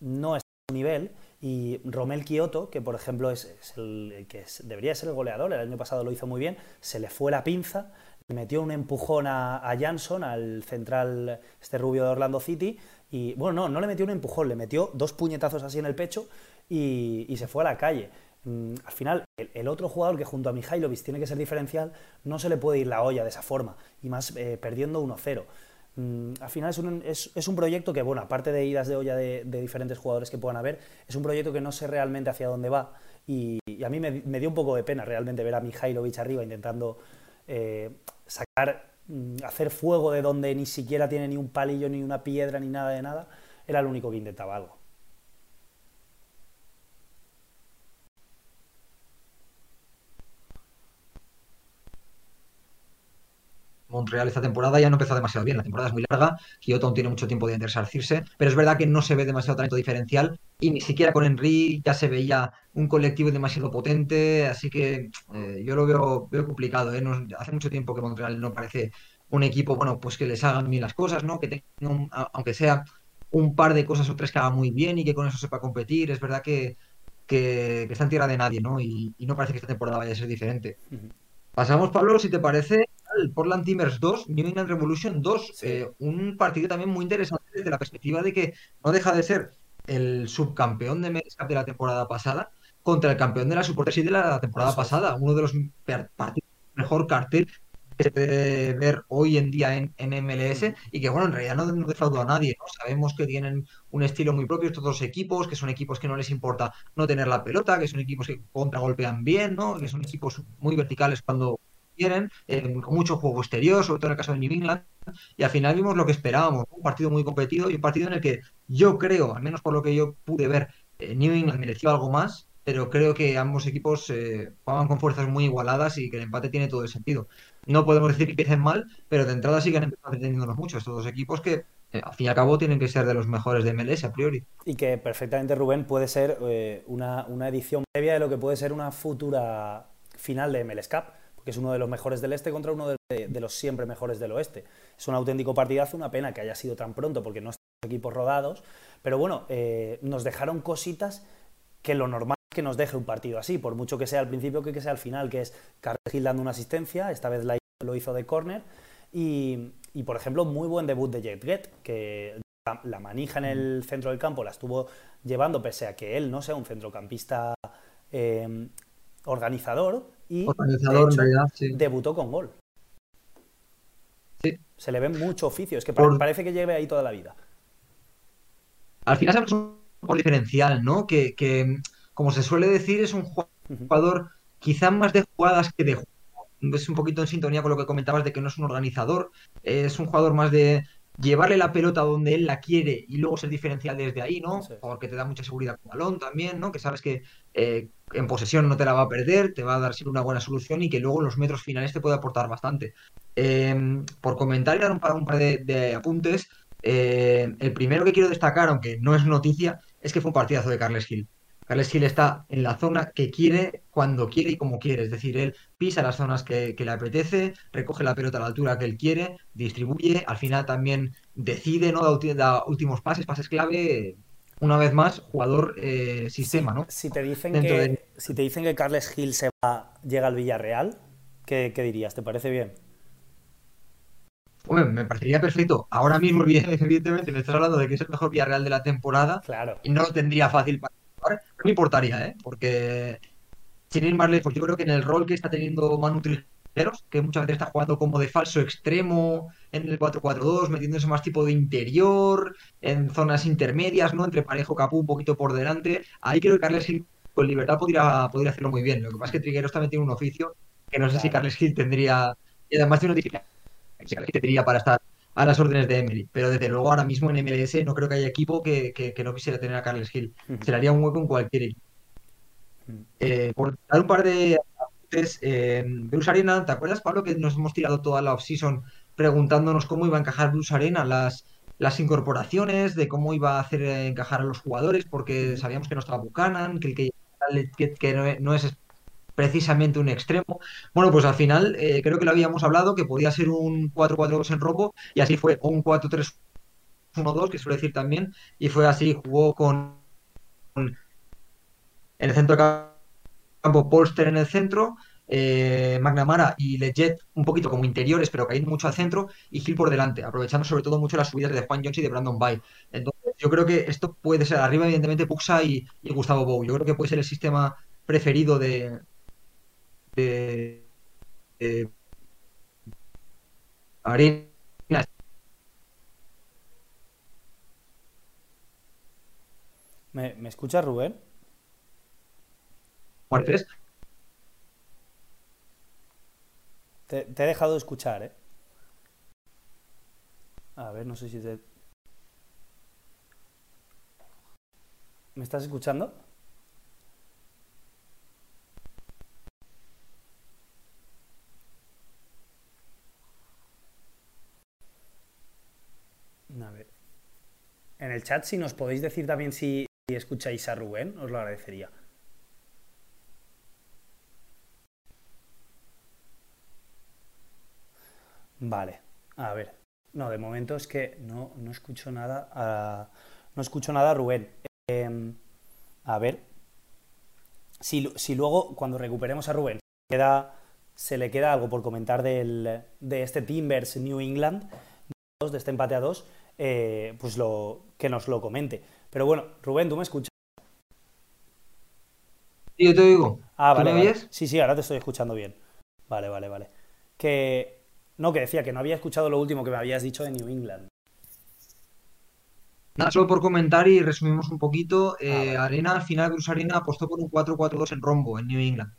no es su nivel y Romel Kioto, que por ejemplo es, el, que debería ser el goleador, el año pasado lo hizo muy bien, se le fue la pinza, metió un empujón a, Jansson, al central, este rubio de Orlando City, y bueno, no, no le metió un empujón, le metió dos puñetazos así en el pecho y, se fue a la calle. Mm, al final, el, otro jugador que junto a Mihailovic tiene que ser diferencial, no se le puede ir la olla de esa forma, y más eh, perdiendo 1-0. Mm, al final es un, es, un, proyecto que, bueno, aparte de idas de olla de, diferentes jugadores que puedan haber, es un proyecto que no sé realmente hacia dónde va y, a mí me, dio un poco de pena realmente ver a Mihailovic arriba intentando eh, sacar, mm, hacer fuego de donde ni siquiera tiene ni un palillo, ni una piedra, ni nada de nada. Era el único que intentaba algo. Montreal esta temporada ya no empezó demasiado bien. La temporada es muy larga, Kyoto aún tiene mucho tiempo de resarcirse, pero es verdad que no se ve demasiado talento diferencial y ni siquiera con Henry ya se veía un colectivo demasiado potente, así que eh, yo lo veo, veo complicado. ¿eh? hace mucho tiempo que Montreal no parece un equipo, bueno, pues que les hagan bien las cosas, ¿no? Que tengan, aunque sea un par de cosas o tres que haga muy bien y que con eso sepa competir. Es verdad que, que, está en tierra de nadie, ¿no? Y, no parece que esta temporada vaya a ser diferente. Pasamos, Pablo, si te parece, al Portland Timbers 2, New England Revolution 2. Eh, un partido también muy interesante desde la perspectiva de que no deja de ser el subcampeón de de la temporada pasada contra el campeón de la Super Series de la temporada pasada. Uno de los partidos mejor cartel que se puede ver hoy en día en, MLS y que, bueno, en realidad no, no defraudó a nadie, ¿no? Sabemos que tienen un estilo muy propio estos dos equipos, que son equipos que no les importa no tener la pelota, que son equipos que contragolpean bien, ¿no? Que son equipos muy verticales cuando quieren, eh, con mucho juego exterior, sobre todo en el caso de New England, y al final vimos lo que esperábamos, un partido muy competido y un partido en el que yo creo, al menos por lo que yo pude ver, eh, New England mereció algo más, pero creo que ambos equipos eh, jugaban con fuerzas muy igualadas y que el empate tiene todo el sentido. No podemos decir que empiecen mal, pero de entrada sí que han empezado deteniéndonos mucho estos dos equipos que eh, al fin y al cabo tienen que ser de los mejores de MLS a priori. Y que perfectamente Rubén puede ser eh, una, edición previa de lo que puede ser una futura final de MLS Cup, porque es uno de los mejores del este contra uno de, los siempre mejores del oeste. Es un auténtico partidazo, una pena que haya sido tan pronto porque no están equipos rodados, pero bueno, nos dejaron cositas que lo normal que nos deje un partido así, por mucho que sea al principio que, que sea al final, que es Carles Gil dando una asistencia, esta vez lo hizo de córner, y, por ejemplo, muy buen debut de Jet que la, manija en el centro del campo la estuvo llevando, pese a que él no sea un centrocampista eh, organizador, y debutó con gol. Se le ve mucho oficio, es que parece que lleve ahí toda la vida. Al final es un diferencial, ¿no? que como se suele decir, es un jugador quizá más de jugadas que de juego. Es un poquito en sintonía con lo que comentabas de que no es un organizador, es un jugador más de llevarle la pelota donde él la quiere y luego ser diferencial desde ahí, ¿no? Porque te da mucha seguridad con balón también, ¿no? Que sabes que eh, en posesión no te la va a perder, te va a dar siempre una buena solución y que luego en los metros finales te puede aportar bastante. Em, por comentar y dar un par, de, apuntes, eh, el primero que quiero destacar, aunque no es noticia, es que fue un partidazo de Carles Gil. Carles Gil está en la zona que quiere, cuando quiere y como quiere. Es decir, él pisa las zonas que, le apetece, recoge la pelota a la altura que él quiere, distribuye, al final también decide, ¿no? Da, últimos pases, pases clave. Una vez más, jugador eh, sistema, ¿no? Si te dicen que, si te dicen que Carles Gil se va, llega al Villarreal, ¿qué, dirías? ¿Te parece bien? Bueno, me parecería perfecto. Ahora mismo, evidentemente, me estás hablando de que es el mejor Villarreal de la temporada. Claro. Y no lo tendría fácil para no me importaría, ¿eh? Porque sin ir más lejos, yo creo que en el rol que está teniendo Manu Trileros, que muchas veces está jugando como de falso extremo en el 4-4-2, metiéndose más tipo de interior, en zonas intermedias, ¿no? Entre Parejo Capú un poquito por delante. Ahí creo que Carles Gil con libertad podría, podría hacerlo muy bien. Lo que pasa es que Trigueros también tiene un oficio que no sé si Carles Gil tendría, y además tiene una disciplina que tendría para estar a las órdenes de Emery. Pero desde luego ahora mismo en MLS no creo que haya equipo que, no quisiera tener a Carles Gil. Se le haría un hueco en cualquier equipo. Eh, por dar un par de apuntes, eh, Bruce Arena, ¿te acuerdas, Pablo, que nos hemos tirado toda la off-season preguntándonos cómo iba a encajar Bruce Arena las, las incorporaciones, de cómo iba a hacer encajar a los jugadores, porque sabíamos que no estaba Buchanan, que el que, que, no es precisamente un extremo. Bueno, pues al final eh, creo que lo habíamos hablado, que podía ser un 4-4-2 en robo, y así fue, un 4-3-1-2, que suele decir también, y fue así, jugó con en el centro de campo Polster en el centro, eh, McNamara y Leggett un poquito como interiores, pero cayendo mucho al centro, y Gil por delante, aprovechando sobre todo mucho las subidas de Juan Jones y de Brandon Bay. Entonces, yo creo que esto puede ser arriba, evidentemente, Puxa y, y Gustavo Bou. Yo creo que puede ser el sistema preferido de, de, ¿Me, ¿Me escuchas, Rubén? Te, te, he dejado de escuchar, ¿eh? A ver, no sé si te... ¿Me estás escuchando? En el chat, si nos podéis decir también si escucháis a Rubén, os lo agradecería. Vale, a ver. No, de momento es que no, no escucho nada a, no escucho nada Rubén. Em, a ver. Si, si, luego, cuando recuperemos a Rubén, queda, se le queda algo por comentar del, de este Timbers New England, de este empate a dos, eh, pues lo, que nos lo comente. Pero bueno, Rubén, ¿tú me escuchas? Yo te oigo. Ah, vale, me oyes? Sí, sí, ahora te estoy escuchando bien. Vale, vale, vale. Que no, que decía que no había escuchado lo último que me habías dicho de New England. Nada, solo por comentar y resumimos un poquito. Ah, eh, Arena, al final, Bruce Arena apostó por un 4-4-2 en rombo en New England.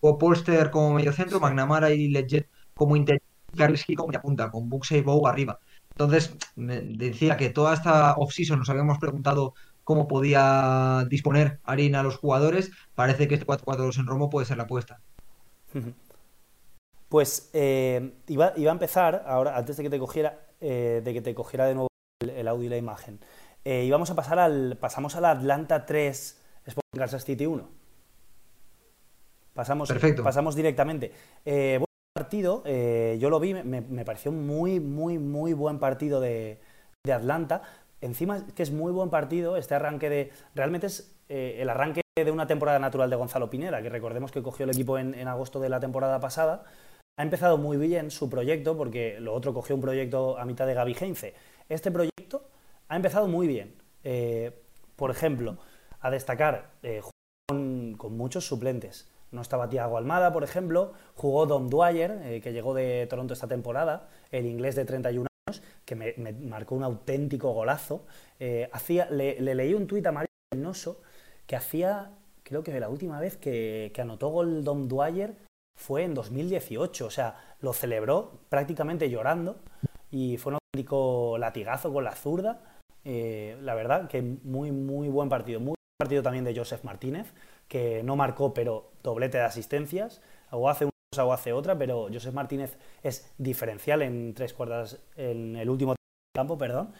O Polster como medio centro, McNamara y Leggett como interior, Carles como punta, con Buxey y Bow arriba. Entonces, me decía que toda esta off-season nos habíamos preguntado cómo podía disponer Arena a los jugadores. Parece que este 4-4-2 en rombo puede ser la apuesta. Pues eh, iba, iba, a empezar, ahora, antes de que te cogiera, eh, de que te cogiera de nuevo el, audio y la imagen. Eh, íbamos a pasar al. Pasamos a la Atlanta 3 Sporting Kansas City 1. Pasamos, Perfecto. pasamos directamente. Eh, partido, yo lo vi, me, me, pareció muy, muy, muy buen partido de, de Atlanta. Encima que es muy buen partido, este arranque de... Realmente es el arranque de una temporada natural de Gonzalo Pineda, que recordemos que cogió el equipo en, en agosto de la temporada pasada ha empezado muy bien su proyecto, porque lo otro cogió un proyecto a mitad de Gaby Heinze. Este proyecto ha empezado muy bien. Eh, por ejemplo, a destacar, eh, con, con, muchos suplentes. No estaba Tiago Almada, por ejemplo, jugó Dom Dwyer, eh, que llegó de Toronto esta temporada, el inglés de 31 años, que me, marcó un auténtico golazo. hacía, le, leí un tuit a Mario Reynoso que hacía, creo que la última vez que, que anotó gol Dom Dwyer fue en 2018, o sea, lo celebró prácticamente llorando y fue un auténtico latigazo con la zurda. Eh, la verdad que muy, muy buen partido. Muy buen partido también de Joseph Martínez, que no marcó, pero doblete de asistencias. O hace una cosa o hace otra, pero Joseph Martínez es diferencial en tres cuartas, en el último campo, perdón.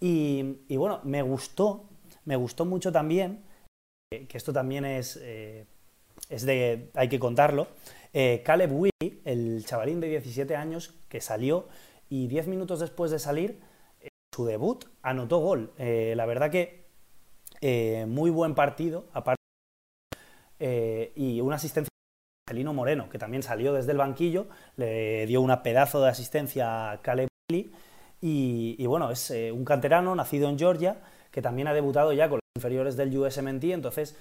Y, bueno, me gustó, me gustó mucho también, eh, que esto también es, eh, es de, hay que contarlo, eh, Caleb Willy, el chavalín de 17 años que salió y 10 minutos después de salir, su debut, anotó gol. La verdad que muy buen partido, aparte, y una asistencia de Angelino Moreno, que también salió desde el banquillo, le dio una pedazo de asistencia a Caleb Willy. Y, bueno, es un canterano nacido en Georgia, que también ha debutado ya con los inferiores del USMNT, entonces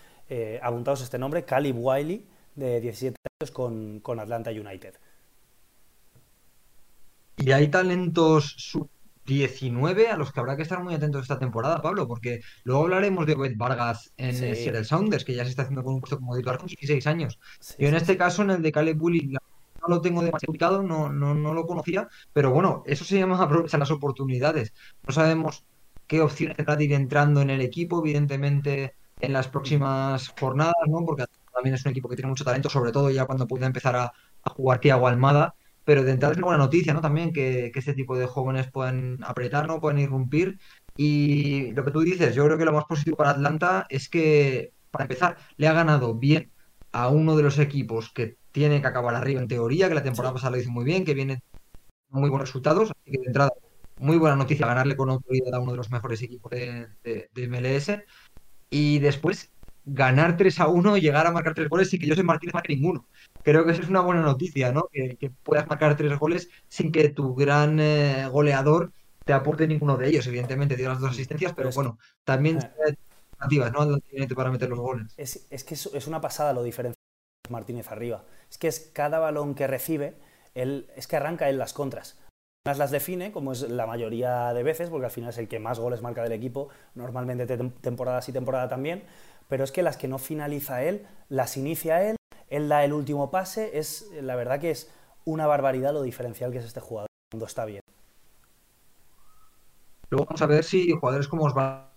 apuntados este nombre, Caleb Wiley, de 17 años con, con Atlanta United. Y hay talentos sub-19 a los que habrá que estar muy atentos esta temporada, Pablo, porque luego hablaremos de Obed Vargas en el Seattle Sounders, que ya se está haciendo con un puesto como titular con 16 años. Yo en este caso, en el de Caleb Bully, no lo tengo demasiado ubicado, no, no, no lo conocía, pero bueno, eso se llama aprovechar las oportunidades. No sabemos qué opciones tendrá de ir entrando en el equipo, evidentemente en las próximas jornadas, ¿no? Porque también es un equipo que tiene mucho talento, sobre todo ya cuando pueda empezar a, jugar Tiago Almada. Pero de entrada es una buena noticia, ¿no? También que, este tipo de jóvenes puedan apretar, ¿no? Pueden irrumpir. Y lo que tú dices, yo creo que lo más positivo para Atlanta es que, para empezar, le ha ganado bien a uno de los equipos que tiene que acabar arriba en teoría, que la temporada pasada lo hizo muy bien, que viene muy buenos resultados. Así que de entrada, muy buena noticia ganarle con autoridad a uno de los mejores equipos de, de MLS. Y después, ganar 3 a 1, llegar a marcar 3 goles sin que José Martínez marque ninguno. Creo que eso es una buena noticia, ¿no? Que, puedas marcar 3 goles sin que tu gran eh, goleador te aporte ninguno de ellos. Evidentemente, dio las dos asistencias, pero bueno, también alternativas, ¿no? Para meter los goles. Es, es que es, una pasada lo diferente Martínez arriba. Es que es cada balón que recibe, él, es que arranca en las contras las define, como es la mayoría de veces, porque al final es el que más goles marca del equipo, normalmente temporada sí, temporada también, pero es que las que no finaliza él, las inicia él, él da el último pase, es la verdad que es una barbaridad lo diferencial que es este jugador cuando está bien. Luego vamos a ver si jugadores como Osvaldo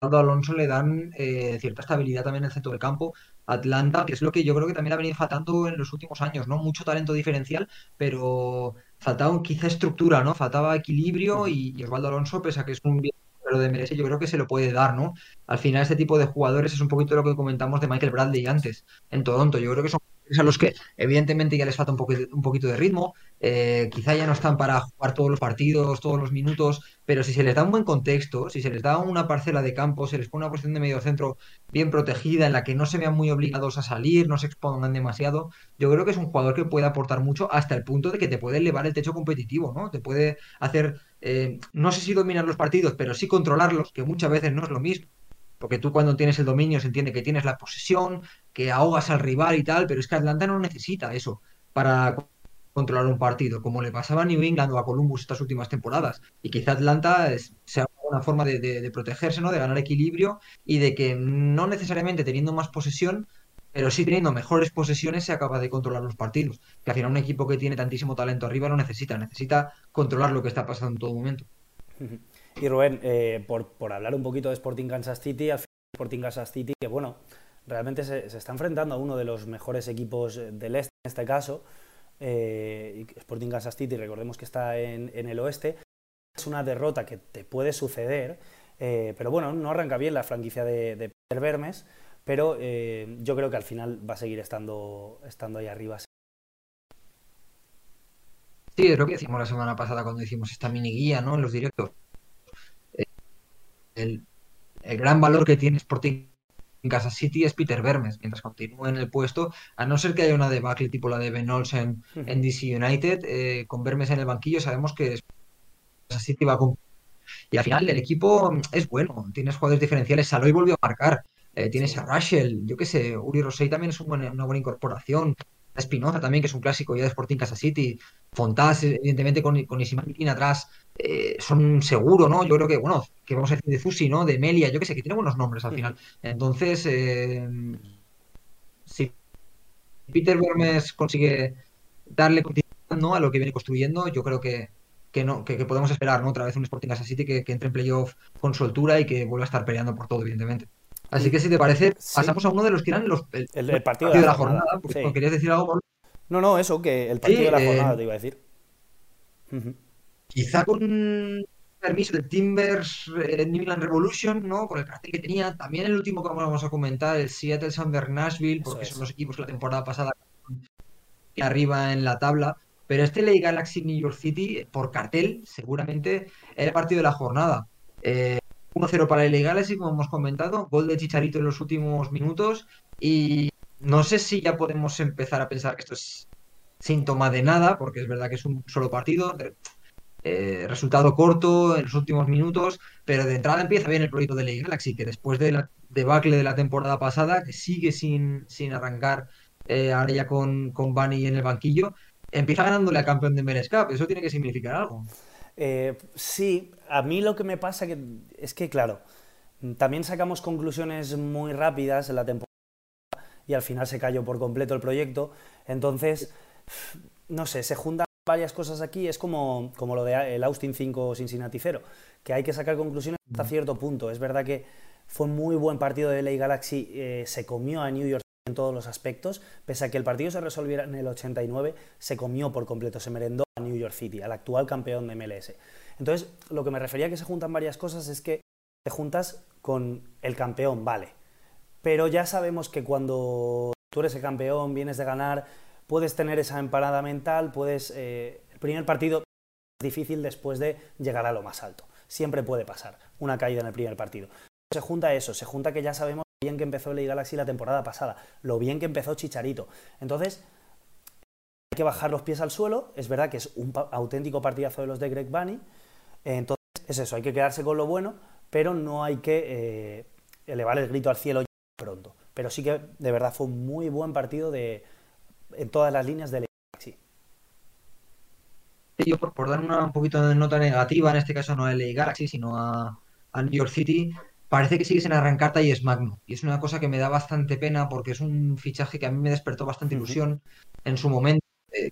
Alonso le dan eh, cierta estabilidad también en el centro del campo. Atlanta, que es lo que yo creo que también ha venido faltando en los últimos años, ¿no? Mucho talento diferencial, pero faltaba quizá estructura, ¿no? Faltaba equilibrio y, Osvaldo Alonso, pese a que es un bien de MLS yo creo que se lo puede dar, ¿no? Al final este tipo de jugadores es un poquito lo que comentamos de Michael Bradley antes en Toronto. Yo creo que son a los que evidentemente ya les falta un, un poquito de ritmo, eh, quizá ya no están para jugar todos los partidos, todos los minutos, pero si se les da un buen contexto, si se les da una parcela de campo, se les pone una posición de medio centro bien protegida, en la que no se vean muy obligados a salir, no se expongan demasiado, yo creo que es un jugador que puede aportar mucho hasta el punto de que te puede elevar el techo competitivo, ¿no? Te puede hacer, eh, no sé si dominar los partidos, pero sí controlarlos, que muchas veces no es lo mismo porque tú cuando tienes el dominio se entiende que tienes la posesión, que ahogas al rival y tal, pero es que Atlanta no necesita eso para controlar un partido, como le pasaba a New England o a Columbus estas últimas temporadas. Y quizá Atlanta sea una forma de, protegerse, ¿no? de ganar equilibrio y de que no necesariamente teniendo más posesión, pero sí teniendo mejores posesiones se acaba de controlar los partidos. Que al final un equipo que tiene tantísimo talento arriba no necesita, necesita controlar lo que está pasando en todo momento. Y Rubén, eh, por, hablar un poquito de Sporting Kansas City, al final Sporting Kansas City, que bueno, realmente se, está enfrentando a uno de los mejores equipos del este en este caso, eh, Sporting Kansas City, recordemos que está en, el oeste, es una derrota que te puede suceder, eh, pero bueno, no arranca bien la franquicia de, de Peter Vermes, pero yo creo que al final va a seguir estando, estando ahí arriba. Sí, creo que decimos la semana pasada cuando hicimos esta mini guía, ¿no? En los directos el, gran valor que tiene Sporting en Kansas City es Peter Vermes, mientras continúe en el puesto, a no ser que haya una debacle tipo la de Ben Olsen en DC United, eh, con Vermes en el banquillo sabemos que Kansas City va a Y al final el equipo es bueno, tienes jugadores diferenciales, Saloy volvió a marcar, eh, tienes a Rachel, yo qué sé, Uri Rosey también es una buena incorporación, Espinoza también, que es un clásico ya de Sporting Kansas City, Fontás, evidentemente con, con atrás, eh, son seguro, ¿no? Yo creo que, bueno, que vamos a decir de Fusi, ¿no? De Melia, yo qué sé, que tiene buenos nombres al final. Entonces, eh, si Peter Vermes consigue darle continuidad a lo que viene construyendo, yo creo que, que no, que, podemos esperar, ¿no? Otra vez un Sporting Kansas City que, entre en playoff con soltura y que vuelva a estar peleando por todo, evidentemente. Así que si te parece, pasamos a uno de los que eran los, el, partido, de la, jornada. ¿Querías decir algo, No, no, eso, que el partido de la jornada te iba a decir. Quizá con permiso de Timbers eh, New England Revolution, ¿no? Con el cartel que tenía. También el último que vamos a comentar, el Seattle Sounders Nashville, porque son los equipos que la temporada pasada arriba en la tabla. Pero este LA Galaxy New York City, por cartel, seguramente era el partido de la jornada. 1-0 eh, para el LA Galaxy, como hemos comentado. Gol de Chicharito en los últimos minutos. Y no sé si ya podemos empezar a pensar que esto es síntoma de nada, porque es verdad que es un solo partido. Eh, resultado corto en los últimos minutos, pero de entrada empieza bien el proyecto de la Galaxy, que después de la debacle de la temporada pasada, que sigue sin, sin arrancar eh, ahora ya con, con Bunny en el banquillo, empieza ganándole al campeón de MLS Eso tiene que significar algo. Eh, sí, a mí lo que me pasa que, es que, claro, también sacamos conclusiones muy rápidas en la temporada y al final se cayó por completo el proyecto. Entonces, no sé, se juntan varias cosas aquí, es como, como lo de el Austin 5 Cincinnati 0, que hay que sacar conclusiones hasta cierto punto. Es verdad que fue muy buen partido de LA Galaxy, eh, se comió a New York en todos los aspectos, pese a que el partido se resolviera en el 89, se comió por completo, se merendó a New York City, al actual campeón de MLS. Entonces, lo que me refería a que se juntan varias cosas es que te juntas con el campeón, vale, pero ya sabemos que cuando tú eres el campeón, vienes de ganar, puedes tener esa emparada mental, puedes... Eh, el primer partido es difícil después de llegar a lo más alto. Siempre puede pasar una caída en el primer partido. Se junta eso, se junta que ya sabemos bien que empezó el Galaxy la temporada pasada, lo bien que empezó Chicharito. Entonces, hay que bajar los pies al suelo. Es verdad que es un auténtico partidazo de los de Greg Bunny. Entonces, es eso, hay que quedarse con lo bueno, pero no hay que eh, elevar el grito al cielo pronto. Pero sí que de verdad fue un muy buen partido de, en todas las líneas del Galaxy. Yo por, dar una, un poquito de nota negativa, en este caso no a LA Galaxy, sino a, New York City, parece que sigue sin arrancar y es Magno. Y es una cosa que me da bastante pena porque es un fichaje que a mí me despertó bastante ilusión en su momento. Eh,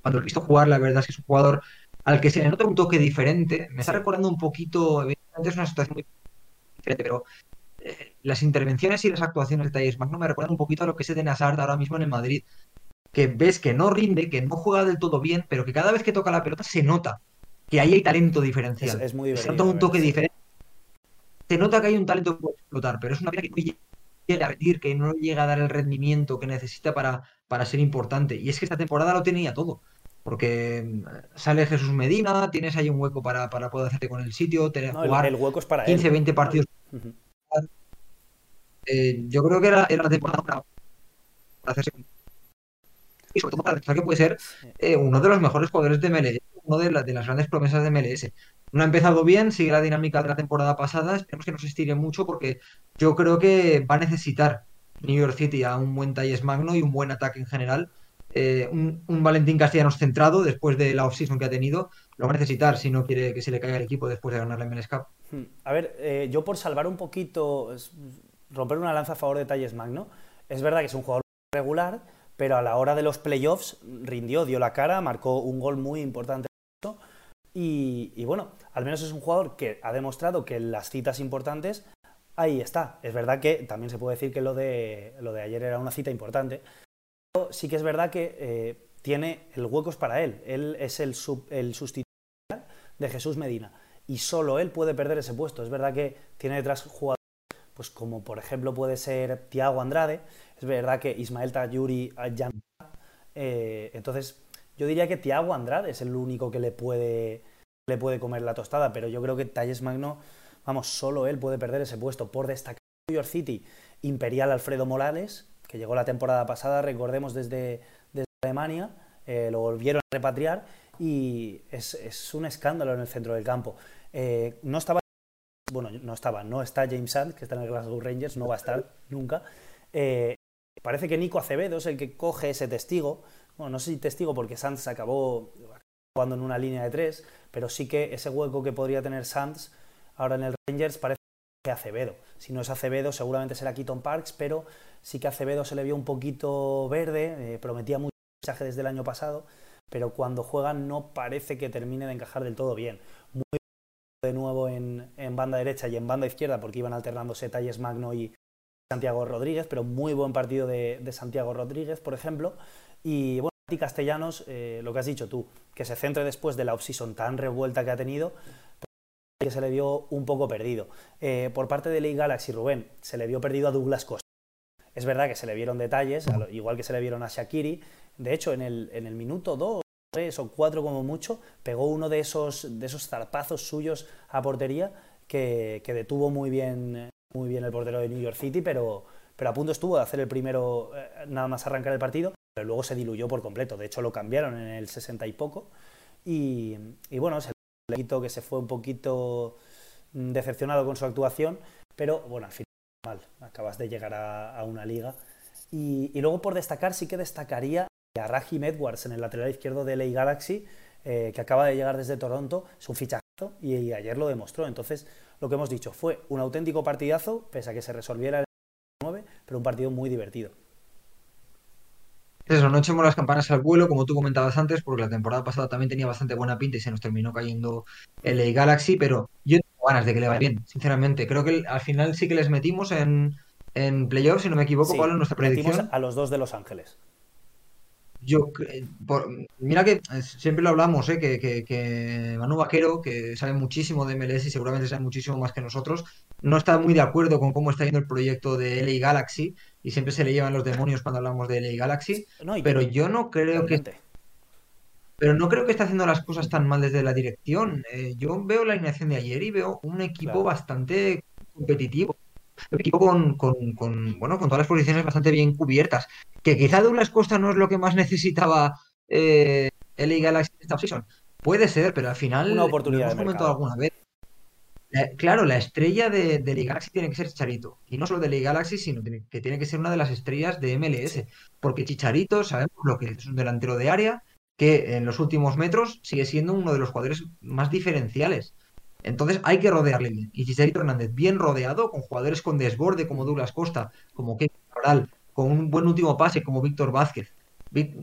cuando lo he visto jugar, la verdad es que es un jugador al que se le nota un toque diferente. Me está recordando un poquito, evidentemente es una situación muy diferente, pero eh, las intervenciones y las actuaciones de Thais Magno me recuerdan un poquito a lo que es Eden Hazard ahora mismo en el Madrid. Que ves que no rinde, que no juega del todo bien, pero que cada vez que toca la pelota se nota que ahí hay talento diferencial. Es, muy Se nota un toque diferente. Se nota que hay un talento que puede explotar, pero es una pena que no llega a rendir, que no llega a dar el rendimiento que necesita para, para ser importante. Y es que esta temporada lo tenía todo. Porque mm, sale Jesús Medina, tienes ahí un hueco para, para poder hacerte con el sitio, tener, No, jugar el, hueco es para 15, él. 20 partidos. Eh, yo creo que era, era la temporada para, hacerse y sobre todo para que puede ser eh, uno de los mejores jugadores de MLS, uno de, la- de las grandes promesas de MLS. No ha empezado bien, sigue la dinámica de la temporada pasada, esperemos que no se estire mucho porque yo creo que va a necesitar New York City a un buen Talles Magno y un buen ataque en general. Eh, un, un Valentín Castellanos centrado después de la offseason que ha tenido, lo va a necesitar si no quiere que se le caiga el equipo después de ganar la MLS Cup. Hmm. A ver, eh, yo por salvar un poquito, romper una lanza a favor de Talles Magno, es verdad que es un jugador regular, pero a la hora de los playoffs rindió, dio la cara, marcó un gol muy importante. Y, bueno, al menos es un jugador que ha demostrado que en las citas importantes ahí está. Es verdad que también se puede decir que lo de, lo de ayer era una cita importante, pero sí que es verdad que eh, tiene el hueco es para él. Él es el, el sustituto de Jesús Medina y solo él puede perder ese puesto. Es verdad que tiene detrás jugadores, pues como por ejemplo puede ser Tiago Andrade, es verdad que Ismael Tayuri Ayam- eh, entonces yo diría que Tiago Andrade es el único que le puede, le puede comer la tostada, pero yo creo que Talles Magno, vamos, solo él puede perder ese puesto por destacar New York City, Imperial Alfredo Morales, que llegó la temporada pasada, recordemos, desde, desde Alemania, eh, lo volvieron a repatriar y es, es un escándalo en el centro del campo. Eh, no estaba, bueno, no estaba, no está James Sand, que está en el Glasgow Rangers, no va a estar nunca. Eh, parece que Nico Acevedo es el que coge ese testigo. Bueno, no sé si testigo porque Sanz acabó jugando en una línea de tres, pero sí que ese hueco que podría tener Sanz ahora en el Rangers parece que Acevedo. Si no es Acevedo, seguramente será Keaton Parks, pero sí que Acevedo se le vio un poquito verde, eh, prometía mucho mensaje desde el año pasado, pero cuando juega no parece que termine de encajar del todo bien. Muy de nuevo en, banda derecha y en banda izquierda, porque iban alternándose Talles Magno y Santiago Rodríguez, pero muy buen partido de Santiago Rodríguez, por ejemplo. Y bueno, Mati Castellanos, eh, lo que has dicho tú, que se centre después de la offseason tan revuelta que ha tenido, que se le vio un poco perdido. Eh, por parte de Leigh Galaxy, Rubén, se le vio perdido a Douglas Costa. Es verdad que se le vieron detalles, a igual que se le vieron a Shakiri. De hecho, en el, en el minuto 2, 3 o 4 como mucho, pegó uno de esos, de esos zarpazos suyos a portería que, que detuvo muy bien, muy bien el portero de New York City, pero, pero a punto estuvo de hacer el primero, eh, nada más arrancar el partido, pero luego se diluyó por completo. De hecho, lo cambiaron en el 60 y poco. Y, bueno, se le quitó que se fue un poquito mm, decepcionado con su actuación, pero bueno, al final mal, acabas de llegar a, una liga. Y, luego por destacar, sí que destacaría a Rahim Edwards en el lateral izquierdo de LA Galaxy, eh, que acaba de llegar desde Toronto, es un fichajazo y, y ayer lo demostró. Entonces, lo que hemos dicho fue un auténtico partidazo, pese a que se resolviera el 9, pero un partido muy divertido. Eso, no echemos las campanas al vuelo, como tú comentabas antes, porque la temporada pasada también tenía bastante buena pinta y se nos terminó cayendo el LA Galaxy, pero yo tengo ganas de que le vaya bien, sinceramente. Creo que al final sí que les metimos en, en playoffs, si no me equivoco, Sí, Pablo, en nuestra metimos predicción. a los dos de Los Ángeles. Yo, por- mira que eh, siempre lo hablamos, ¿eh? que, que, que Manu Vaquero, que sabe muchísimo de MLS y seguramente sabe muchísimo más que nosotros, no está muy de acuerdo con cómo está yendo el proyecto de LA Galaxy y siempre se le llevan los demonios cuando hablamos de LA Galaxy, No, pero yo no creo que. Pero no creo que esté haciendo las cosas tan mal desde la dirección. Eh, yo veo la alineación de ayer y veo un equipo Claro. bastante competitivo. Un equipo con, con- con, bueno, con todas las posiciones bastante bien cubiertas. Que quizá Douglas Costa no es lo que más necesitaba eh, LA Galaxy esta offseason. Puede ser, pero al final Una lo oportunidad hemos de comentado alguna vez. La- claro, la estrella de, de LA Galaxy tiene que ser Chicharito. Y no solo de LA Galaxy, sino que tiene que ser una de las estrellas de MLS. Porque Chicharito, sabemos lo que es un delantero de área, que en los últimos metros sigue siendo uno de los jugadores más diferenciales. Entonces hay que rodearle bien. Y Chicharito Hernández, bien rodeado, con jugadores con desborde como Douglas Costa, como Kevin Cabral, con un buen último pase como Víctor Vázquez.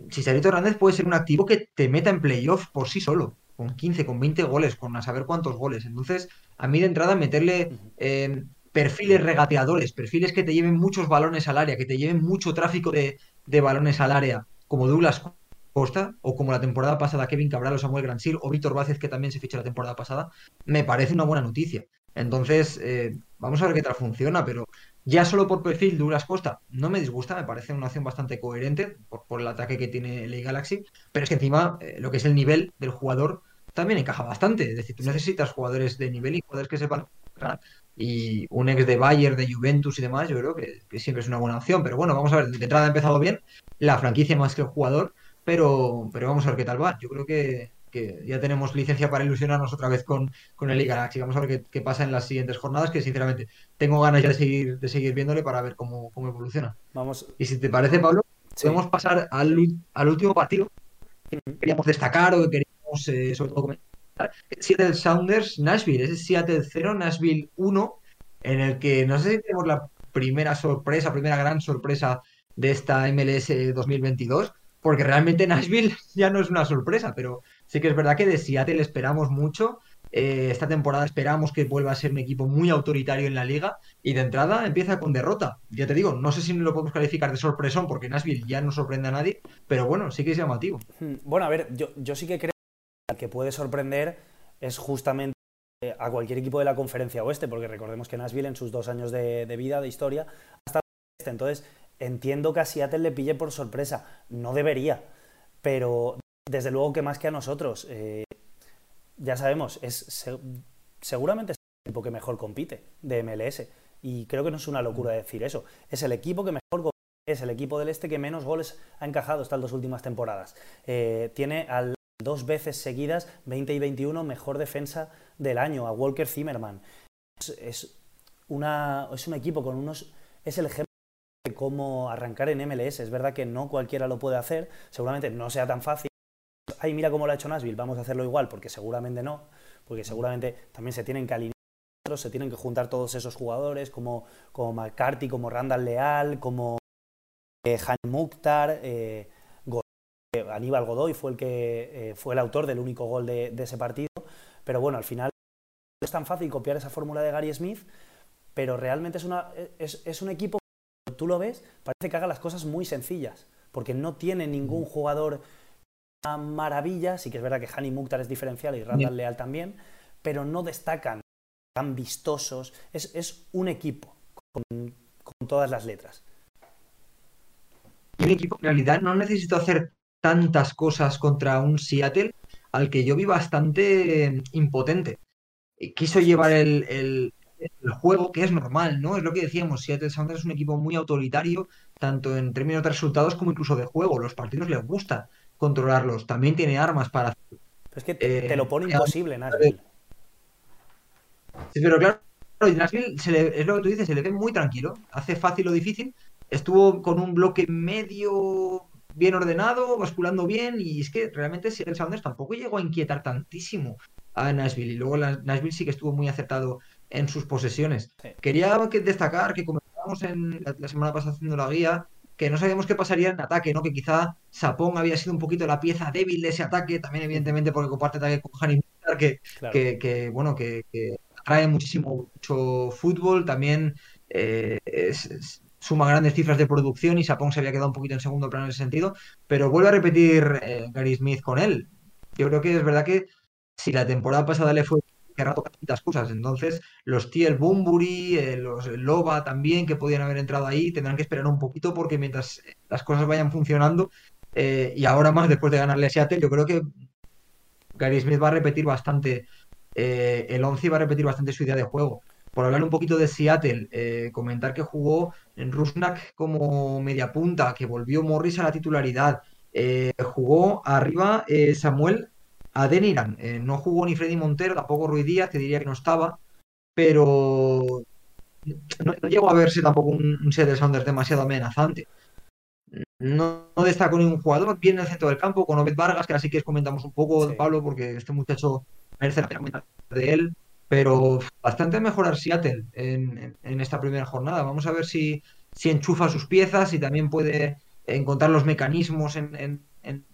Chicharito Hernández puede ser un activo que te meta en playoffs por sí solo, con 15, con 20 goles, con a saber cuántos goles. Entonces, a mí de entrada meterle eh, perfiles regateadores, perfiles que te lleven muchos balones al área, que te lleven mucho tráfico de, de balones al área, como Douglas Costa, o como la temporada pasada Kevin Cabral o Samuel Gransil, o Víctor Vázquez, que también se fichó la temporada pasada, me parece una buena noticia. Entonces, eh, vamos a ver qué tal funciona, pero ya solo por perfil Douglas Costa no me disgusta, me parece una opción bastante coherente por, por el ataque que tiene el Galaxy, pero es que encima eh, lo que es el nivel del jugador también encaja bastante. Es decir, tú necesitas jugadores de nivel y jugadores que sepan ganar. Y un ex de Bayern, de Juventus y demás, yo creo que, que siempre es una buena opción. Pero bueno, vamos a ver, de entrada ha empezado bien, la franquicia más que el jugador, pero, pero vamos a ver qué tal va. Yo creo que, que ya tenemos licencia para ilusionarnos otra vez con, con el Galaxy. Vamos a ver qué, qué pasa en las siguientes jornadas, que sinceramente tengo ganas ya de seguir, de seguir viéndole para ver cómo, cómo evoluciona. Vamos. Y si te parece, Pablo, Sí. podemos pasar al, al último partido que queríamos destacar o que queríamos sobre todo comentar. Seattle Sounders Nashville, ese Seattle 0, Nashville 1, en el que no sé si tenemos la primera sorpresa, primera gran sorpresa de esta MLS 2022, porque realmente Nashville ya no es una sorpresa, pero sí que es verdad que de Seattle esperamos mucho. Eh, esta temporada esperamos que vuelva a ser un equipo muy autoritario en la liga y de entrada empieza con derrota. Ya te digo, no sé si lo podemos calificar de sorpresón porque Nashville ya no sorprende a nadie, pero bueno, sí que es llamativo. Hmm, Bueno, a ver, yo, yo sí que creo el que puede sorprender es justamente a cualquier equipo de la conferencia oeste, porque recordemos que Nashville en sus dos años de, de vida, de historia, ha estado en este. Entonces, entiendo que a Seattle le pille por sorpresa. No debería, pero desde luego que más que a nosotros. eh, ya sabemos, es se- seguramente es el equipo que mejor compite de MLS. Y creo que no es una locura decir eso. Es el equipo que mejor compite, es el equipo del este que menos goles ha encajado estas dos últimas temporadas. Eh, tiene al dos veces seguidas, 20 y 21, mejor defensa del año, a Walker Zimmerman. Es, una, es un equipo con unos... Es el ejemplo de cómo arrancar en MLS. Es verdad que no cualquiera lo puede hacer, seguramente no sea tan fácil. Ay, mira cómo lo ha hecho Nashville, vamos a hacerlo igual, porque seguramente no, porque seguramente también se tienen que alinear, se tienen que juntar todos esos jugadores, como, como McCarthy, como Randall Leal, como eh, Han Mukhtar, eh, Aníbal Godoy fue el que eh, fue el autor del único gol de, de ese partido, pero bueno, al final no es tan fácil copiar esa fórmula de Gary Smith, pero realmente es, una, es, es un equipo que tú lo ves, parece que haga las cosas muy sencillas, porque no tiene ningún jugador a maravilla, sí que es verdad que Hani Mukhtar es diferencial y Randall Leal también, pero no destacan tan vistosos, es, es un equipo con, con todas las letras. un equipo en realidad no necesito hacer tantas cosas contra un Seattle al que yo vi bastante eh, impotente. Quiso llevar el, el- el juego, que es normal, ¿no? Es lo que decíamos, Seattle Sounders es un equipo muy autoritario, tanto en términos de resultados como incluso de juego. Los partidos les gusta controlarlos. También tiene armas para... Pero es que te, te lo pone Eh, imposible, Nashville. Sí, pero claro, Nashville se le- es lo que tú dices, se le ve muy tranquilo, hace fácil o difícil, estuvo con un bloque medio bien ordenado, basculando bien, y es que realmente Seattle Sounders tampoco llegó a inquietar tantísimo a Nashville, y luego la- Nashville sí que estuvo muy acertado en sus posesiones. Sí. Quería que destacar que comentábamos en la, la semana pasada haciendo la guía, que no sabíamos qué pasaría en ataque, ¿no? Que quizá Sapón había sido un poquito la pieza débil de ese ataque, también evidentemente porque comparte ataque con Mukhtar, que Claro. que, que, bueno, que, que atrae muchísimo mucho fútbol, también eh, es- es- suma grandes cifras de producción y Sapón se había quedado un poquito en segundo plano en ese sentido, pero vuelve a repetir eh, Gary Smith con él. Yo creo que es verdad que si la temporada pasada le fue que tantas cosas, entonces los Tiel Bumburi, eh, los Loba también, que podían haber entrado ahí, tendrán que esperar un poquito porque mientras las cosas vayan funcionando, eh, y ahora más después de ganarle a Seattle, yo creo que Gary Smith va a repetir bastante eh, el 11 y va a repetir bastante su idea de juego. Por hablar un poquito de Seattle, eh, comentar que jugó en Rusnak como media punta, que volvió Morris a la titularidad, eh, jugó arriba eh, Samuel Adeniran, eh, no jugó ni Freddy Montero, tampoco Ruiz Díaz, que diría que no estaba, pero no, no llegó a verse tampoco un, un Seattle Sounders demasiado amenazante. No, no destacó ningún jugador, bien en el centro del campo, con Obed Vargas, que así que comentamos un poco, Sí. Pablo, porque este muchacho merece la pena comentar de él, pero bastante mejorar Seattle en, en- en esta primera jornada. Vamos a ver si, si enchufa sus piezas y también puede encontrar los mecanismos en,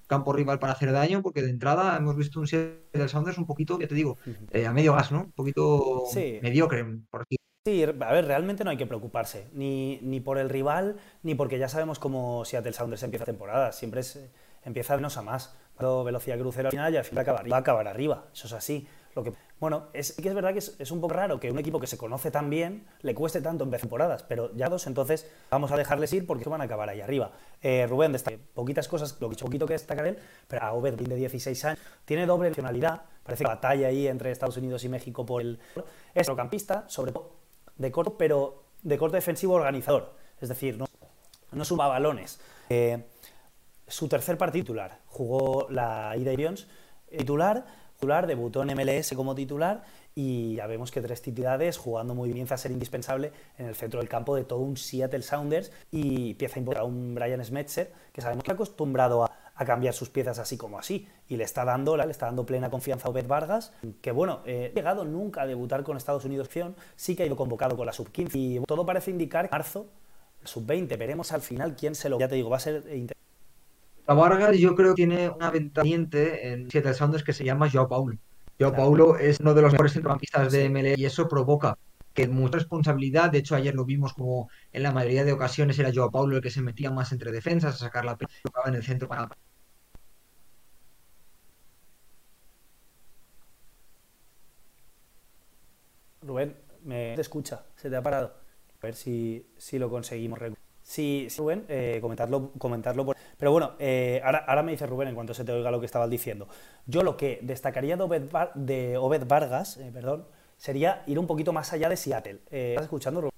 campo rival para hacer daño, porque de entrada hemos visto un Seattle Sounders un poquito, ya te digo, eh, a medio gas, ¿no? Un poquito Sí. mediocre, por así Sí, a ver, realmente no hay que preocuparse, ni, ni por el rival, ni porque ya sabemos cómo Seattle Sounders empieza temporada. Siempre es, empieza de menos a más. Velocidad crucero al final y al final va a acabar arriba. Eso es así. Lo que, bueno, es que es verdad que es, un poco raro que un equipo que se conoce tan bien le cueste tanto en temporadas, pero ya dos, entonces vamos a dejarles ir porque van a acabar ahí arriba. Eh, Rubén, destaca poquitas cosas, lo que poquito que destacar él, pero a Obed, de 16 años, tiene doble nacionalidad, parece que batalla ahí entre Estados Unidos y México por el... Es campista, sobre todo de corto, pero de corto defensivo organizador, es decir, no, no suba balones. Eh, su tercer partido titular, jugó la ida y titular, debutó en MLS como titular y ya vemos que tres titulares jugando muy bien, a ser indispensable en el centro del campo de todo un Seattle Sounders y pieza importante a un Brian Smetzer que sabemos que ha acostumbrado a, cambiar sus piezas así como así y le está dando, le está dando plena confianza a Obed Vargas, que bueno, eh, ha llegado nunca a debutar con Estados Unidos, sí que ha ido convocado con la sub-15 y todo parece indicar que marzo, sub-20, veremos al final quién se lo... Ya te digo, va a ser la Vargas yo creo que tiene una ventaniente en Seattle Sounders que se llama Joao Paulo. Joao Paulo es uno de los mejores centrocampistas de MLE y eso provoca que mucha responsabilidad, de hecho ayer lo vimos como en la mayoría de ocasiones era Joao Paulo el que se metía más entre defensas a sacar la pelota en el centro para Rubén, me te escucha, se te ha parado. A ver si, si lo conseguimos. Sí, sí Rubén, eh, comentarlo, comentarlo por... Pero bueno, eh, ahora, me dice Rubén en cuanto se te oiga lo que estabas diciendo. Yo lo que destacaría de Obed, Vargas, eh, perdón, sería ir un poquito más allá de Seattle. ¿Estás escuchando, Rubén?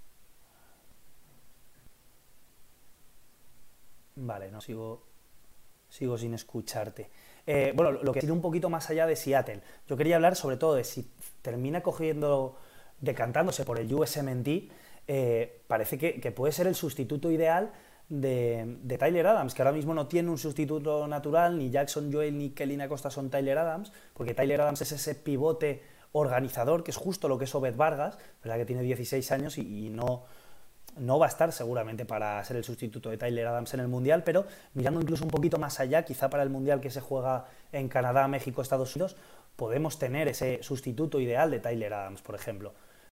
Vale, no sigo, sigo sin escucharte. bueno, lo que ir un poquito más allá de Seattle. Yo quería hablar sobre todo de si termina cogiendo, decantándose por el USMNT, eh, parece que, puede ser el sustituto ideal de, Tyler Adams, que ahora mismo no tiene un sustituto natural, ni Jackson Joel ni Kelly Acosta son Tyler Adams, porque Tyler Adams es ese pivote organizador, que es justo lo que es Obed Vargas, ¿verdad? que tiene 16 años y, no, no va a estar seguramente para ser el sustituto de Tyler Adams en el Mundial, pero mirando incluso un poquito más allá, quizá para el Mundial que se juega en Canadá, México, Estados Unidos, podemos tener ese sustituto ideal de Tyler Adams, por ejemplo.